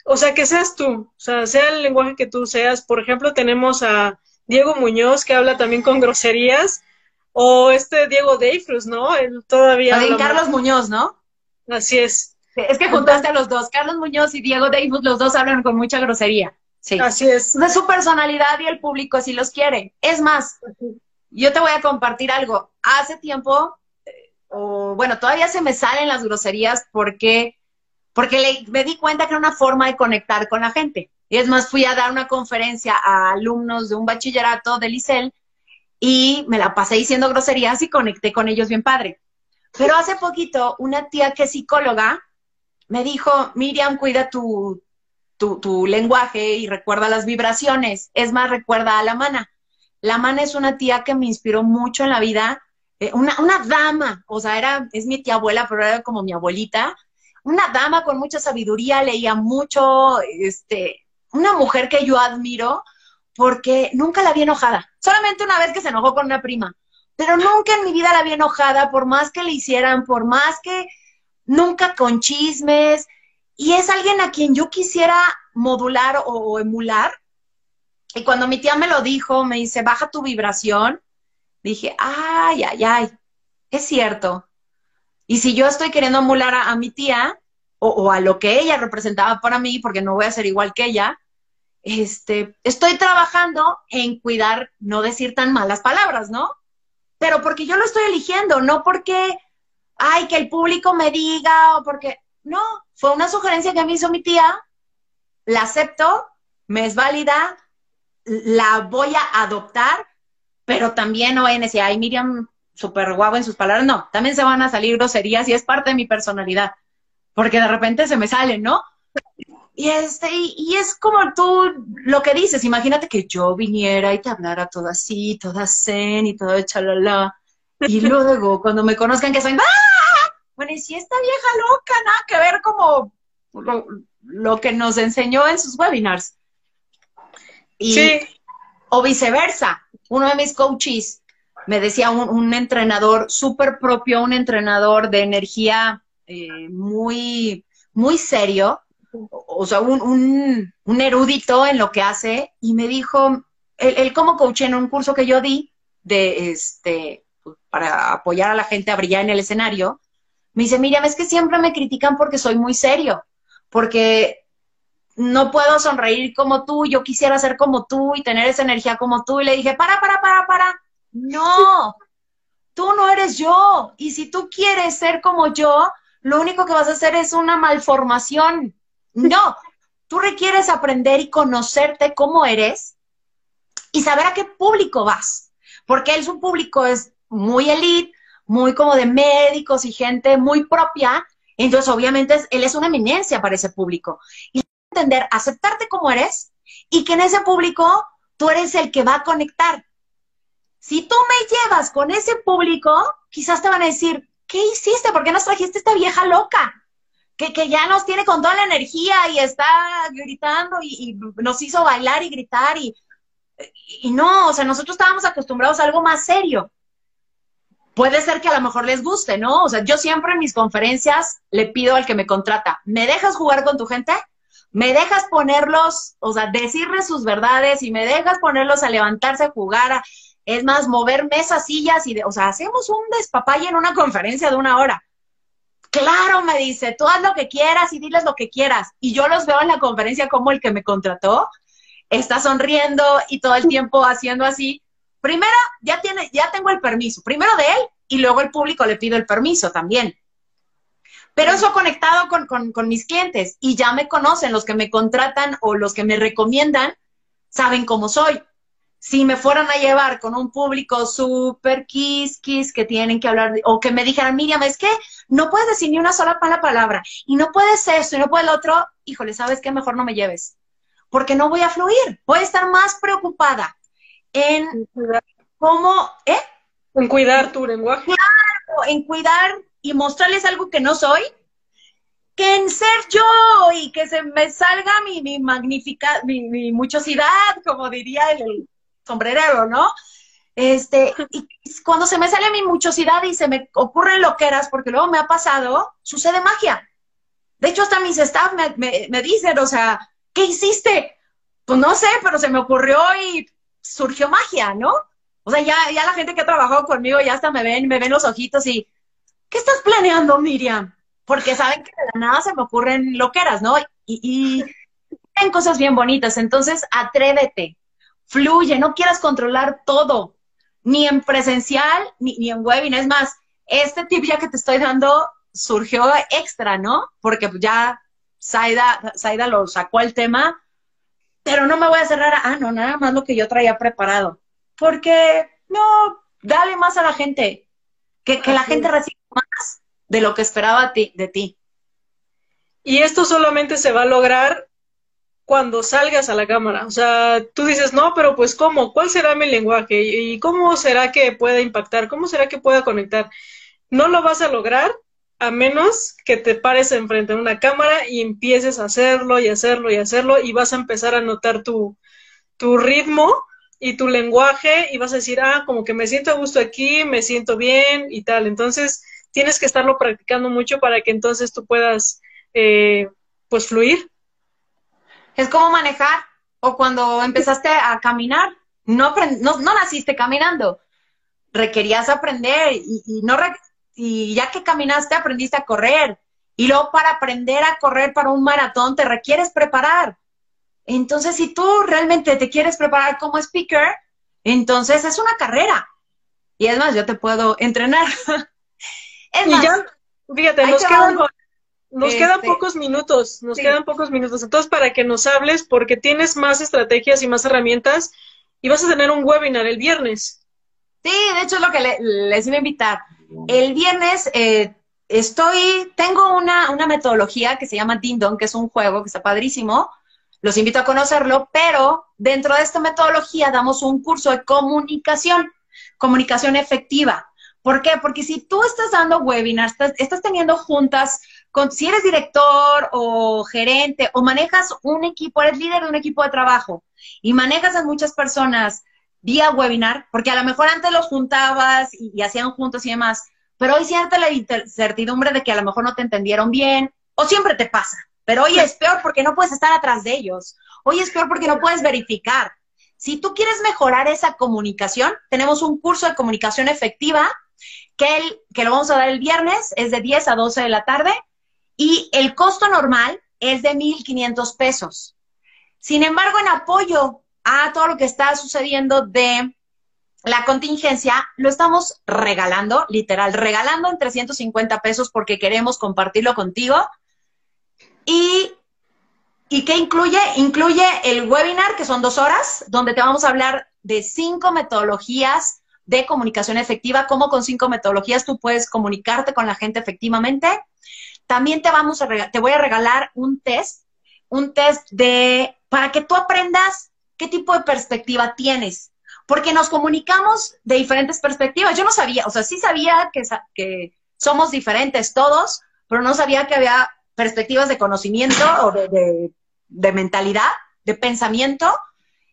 o sea, que seas tú, o sea, sea el lenguaje que tú seas. Por ejemplo, tenemos a Diego Muñoz, que habla también con groserías, o este Diego Deifrus, ¿no? Él todavía... También Carlos Muñoz, ¿no? Así es. Es que juntaste a los dos, Carlos Muñoz y Diego Deifrus, los dos hablan con mucha grosería. Sí. Así es. De su personalidad y el público si los quiere. Es más, yo te voy a compartir algo. Hace tiempo, o bueno, todavía se me salen las groserías porque, porque me di cuenta que era una forma de conectar con la gente. Y es más, fui a dar una conferencia a alumnos de un bachillerato de Licel y me la pasé diciendo groserías y conecté con ellos bien padre. Pero hace poquito, una tía que es psicóloga me dijo, Miriam, cuida tu, tu, lenguaje y recuerda las vibraciones. Es más, recuerda a la mana. La mana es una tía que me inspiró mucho en la vida, eh, una, una, dama, o sea, era, es mi tía abuela, pero era como mi abuelita, una dama con mucha sabiduría, leía mucho, este, una mujer que yo admiro porque nunca la vi enojada, solamente una vez que se enojó con una prima, pero nunca en mi vida la vi enojada, por más que le hicieran, por más que nunca con chismes, y es alguien a quien yo quisiera modular o, emular. Y cuando mi tía me lo dijo, me dice, baja tu vibración, dije, ay, ay, ay, es cierto. Y si yo estoy queriendo emular a, mi tía o, a lo que ella representaba para mí, porque no voy a ser igual que ella, este, estoy trabajando en cuidar, no decir tan malas palabras, ¿no? Pero porque yo lo estoy eligiendo, no porque, ay, que el público me diga o porque, no, fue una sugerencia que me hizo mi tía, la acepto, me es válida, la voy a adoptar, pero también no vayan a decir, ay, Miriam, súper guapo en sus palabras. No, también se van a salir groserías y es parte de mi personalidad, porque de repente se me salen, ¿no? Y, este, y, es como tú lo que dices, imagínate que yo viniera y te hablara todo así, toda zen y todo chalala. Y luego, cuando me conozcan que soy, ¡ah! Bueno, y si esta vieja loca, nada que ver como lo, que nos enseñó en sus webinars. Y, O viceversa. Uno de mis coaches me decía un, entrenador súper propio, un entrenador de energía eh, muy, muy serio, o, sea, un, un, erudito en lo que hace, y me dijo, él, como coach en un curso que yo di de este para apoyar a la gente a brillar en el escenario, me dice, Miriam, es que siempre me critican porque soy muy serio, porque no puedo sonreír como tú, yo quisiera ser como tú y tener esa energía como tú. Y le dije, para, para, para, para. No, tú no eres yo. Y si tú quieres ser como yo, lo único que vas a hacer es una malformación. No, tú requieres aprender y conocerte como eres y saber a qué público vas. Porque él, su público es muy elite, muy como de médicos y gente muy propia, entonces obviamente él es una eminencia para ese público. Y entender, aceptarte como eres y que en ese público tú eres el que va a conectar. Si tú me llevas con ese público, quizás te van a decir, ¿qué hiciste? ¿Por qué nos trajiste esta vieja loca? Que, que ya nos tiene con toda la energía y está gritando y, nos hizo bailar y gritar y, y no, o sea, nosotros estábamos acostumbrados a algo más serio puede ser que a lo mejor les guste, ¿no? O sea, yo siempre en mis conferencias le pido al que me contrata, ¿me dejas jugar con tu gente? ¿Me dejas ponerlos, o sea, decirles sus verdades y me dejas ponerlos a levantarse a jugar? es más, mover mesas, sillas y, de, o sea, hacemos un despapalle en una conferencia de una hora. Claro, me dice, tú haz lo que quieras y diles lo que quieras. Y yo los veo en la conferencia como el que me contrató está sonriendo y todo el tiempo haciendo así primero ya tiene, ya tengo el permiso, primero de él y luego el público le pido el permiso también. Pero eso conectado con, con, mis clientes y ya me conocen, los que me contratan o los que me recomiendan, saben cómo soy. Si me fueran a llevar con un público súper kiss, que tienen que hablar, o que me dijeran, Miriam, es que no puedes decir ni una sola mala palabra, y no puedes esto, y no puedes lo otro, híjole, ¿sabes qué? Mejor no me lleves, porque no voy a fluir, voy a estar más preocupada en cómo, ¿eh? En cuidar tu lenguaje. Claro, en cuidar y mostrarles algo que no soy, que en ser yo y que se me salga mi, mi magnífica, mi, muchosidad, como diría el, sombrerero, ¿no? Este, y cuando se me sale mi muchosidad y se me ocurren loqueras, porque luego me ha pasado, sucede magia. De hecho, hasta mis staff me, me dicen, o sea, ¿qué hiciste? Pues no sé, pero se me ocurrió y surgió magia, ¿no? O sea, ya, ya la gente que ha trabajado conmigo ya hasta me ven, me ven los ojitos y, ¿qué estás planeando, Miriam? Porque saben que de la nada se me ocurren loqueras, ¿no? Y, y cosas bien bonitas. Entonces, atrévete, fluye, no quieras controlar todo, ni en presencial, ni, ni en webinar. Es más, este tip ya que te estoy dando surgió extra, ¿no? Porque ya Saida, Saida lo sacó el tema, pero no me voy a cerrar a, ah, no, nada más lo que yo traía preparado. Porque, no, dale más a la gente, que, que la gente reciba más de lo que esperaba de ti. Y esto solamente se va a lograr cuando salgas a la cámara. O sea, tú dices, no, pero pues ¿cómo? ¿Cuál será mi lenguaje? ¿Y cómo será que pueda impactar? ¿Cómo será que pueda conectar? No lo vas a lograr a menos que te pares enfrente de una cámara y empieces a hacerlo y hacerlo y hacerlo y vas a empezar a notar tu, tu ritmo y tu lenguaje y vas a decir, ah, como que me siento a gusto aquí, me siento bien y tal. Entonces, tienes que estarlo practicando mucho para que entonces tú puedas, eh, pues, fluir. Es como manejar o cuando empezaste a caminar, no, no, no naciste caminando, requerías aprender y, y no, y ya que caminaste aprendiste a correr. Y luego para aprender a correr para un maratón te requieres preparar. Entonces, si tú realmente te quieres preparar como speaker, entonces es una carrera. Y es más, yo te puedo entrenar. [laughs] es y ya, fíjate, nos quedan, nos quedan este pocos minutos, nos quedan pocos minutos. Entonces, para que nos hables, porque tienes más estrategias y más herramientas, y vas a tener un webinar el viernes. Sí, de hecho es lo que les iba a invitar. El viernes eh, estoy, tengo una, una, metodología que se llama Dindon, que es un juego que está padrísimo. Los invito a conocerlo, pero dentro de esta metodología damos un curso de comunicación, comunicación efectiva. ¿Por qué? Porque si tú estás dando webinars, estás, teniendo juntas, con, si eres director o gerente o manejas un equipo, eres líder de un equipo de trabajo y manejas a muchas personas vía webinar, porque a lo mejor antes los juntabas y, hacían juntos y demás, pero hoy siente la incertidumbre de que a lo mejor no te entendieron bien, o siempre te pasa, pero hoy es peor porque no puedes estar atrás de ellos, hoy es peor porque no puedes verificar. Si tú quieres mejorar esa comunicación, tenemos un curso de comunicación efectiva que, el, que lo vamos a dar el viernes, es de 10 a 12 de la tarde, y el costo normal es de 1.500 pesos. Sin embargo, en apoyo a todo lo que está sucediendo de la contingencia, lo estamos regalando, literal, regalando en 350 pesos porque queremos compartirlo contigo. ¿Y, ¿Y qué incluye? Incluye el webinar, que son dos horas, donde te vamos a hablar de cinco metodologías de comunicación efectiva, cómo con cinco metodologías tú puedes comunicarte con la gente efectivamente. También te, vamos a te voy a regalar un test, un test de, para que tú aprendas qué tipo de perspectiva tienes. Porque nos comunicamos de diferentes perspectivas. Yo no sabía, o sea, sí sabía que somos diferentes todos, pero no sabía que había perspectivas de conocimiento o de, de, mentalidad, de pensamiento,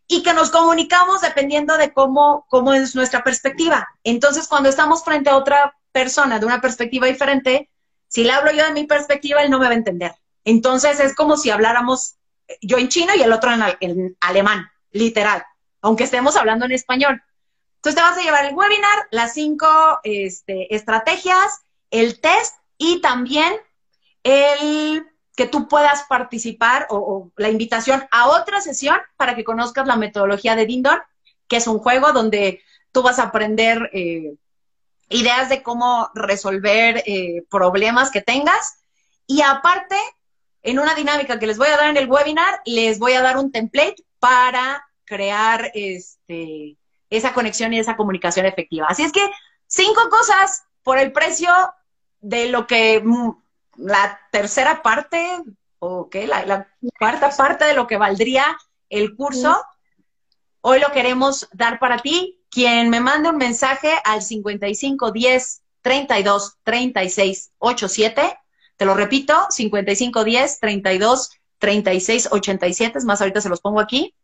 y que nos comunicamos dependiendo de cómo, cómo es nuestra perspectiva. Entonces, cuando estamos frente a otra persona de una perspectiva diferente, si le hablo yo de mi perspectiva, él no me va a entender. Entonces, es como si habláramos yo en chino y el otro en, alemán, literal, aunque estemos hablando en español. Entonces te vas a llevar el webinar, las cinco este, estrategias, el test y también el que tú puedas participar o, la invitación a otra sesión para que conozcas la metodología de Dindor, que es un juego donde tú vas a aprender eh, ideas de cómo resolver eh, problemas que tengas. Y aparte, en una dinámica que les voy a dar en el webinar, les voy a dar un template para crear este, esa conexión y esa comunicación efectiva. Así es que cinco cosas por el precio de lo que mm, la tercera parte, o qué, la, cuarta parte de lo que valdría el curso. Hoy lo queremos dar para ti. Quien me mande un mensaje al 55 10 32 36 87 te lo repito, 5510 32 36 87, es más, ahorita se los pongo aquí.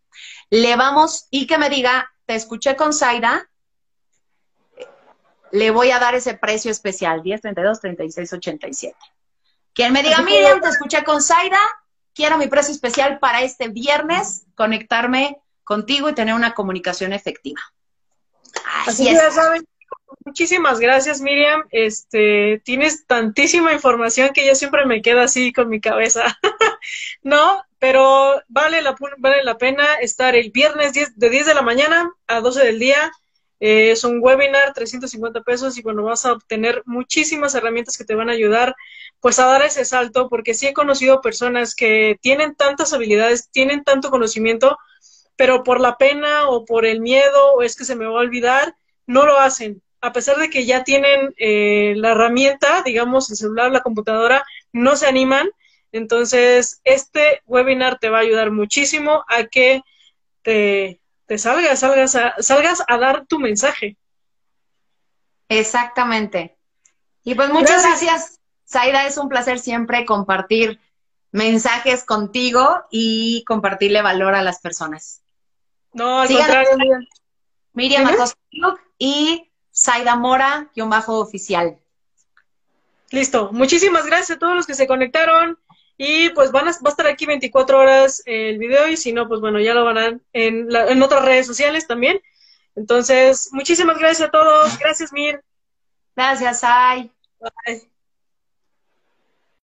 Le vamos, y que me diga, te escuché con Zaira, le voy a dar ese precio especial, 10, 32, 36, 87. Quien me diga, Miriam, te escuché con Zaira, quiero mi precio especial para este viernes, conectarme contigo y tener una comunicación efectiva. Así, es. Ya saben, muchísimas gracias, Miriam. Este, tienes tantísima información que yo siempre me quedo así con mi cabeza. [laughs] no, pero vale la, vale la pena estar el viernes de 10 de la mañana a 12 del día. Eh, es un webinar, 350 pesos, y bueno, vas a obtener muchísimas herramientas que te van a ayudar pues a dar ese salto, porque sí he conocido personas que tienen tantas habilidades, tienen tanto conocimiento, pero por la pena o por el miedo o es que se me va a olvidar, no lo hacen. A pesar de que ya tienen eh, la herramienta, digamos, el celular, la computadora, no se animan. Entonces, este webinar te va a ayudar muchísimo a que te, te salgas, salgas a, salgas a dar tu mensaje. Exactamente. Y pues muchas gracias. Zaida, es un placer siempre compartir mensajes contigo y compartirle valor a las personas. No, al contrario, Miriam. Miriam Acosta y Zaida Mora, guion bajo oficial. Listo. Muchísimas gracias a todos los que se conectaron. Y pues van a, va a estar aquí 24 horas el video y si no, pues bueno, ya lo van a en, en otras redes sociales también. Entonces, muchísimas gracias a todos. Gracias, Mir. Gracias, Ay. Bye.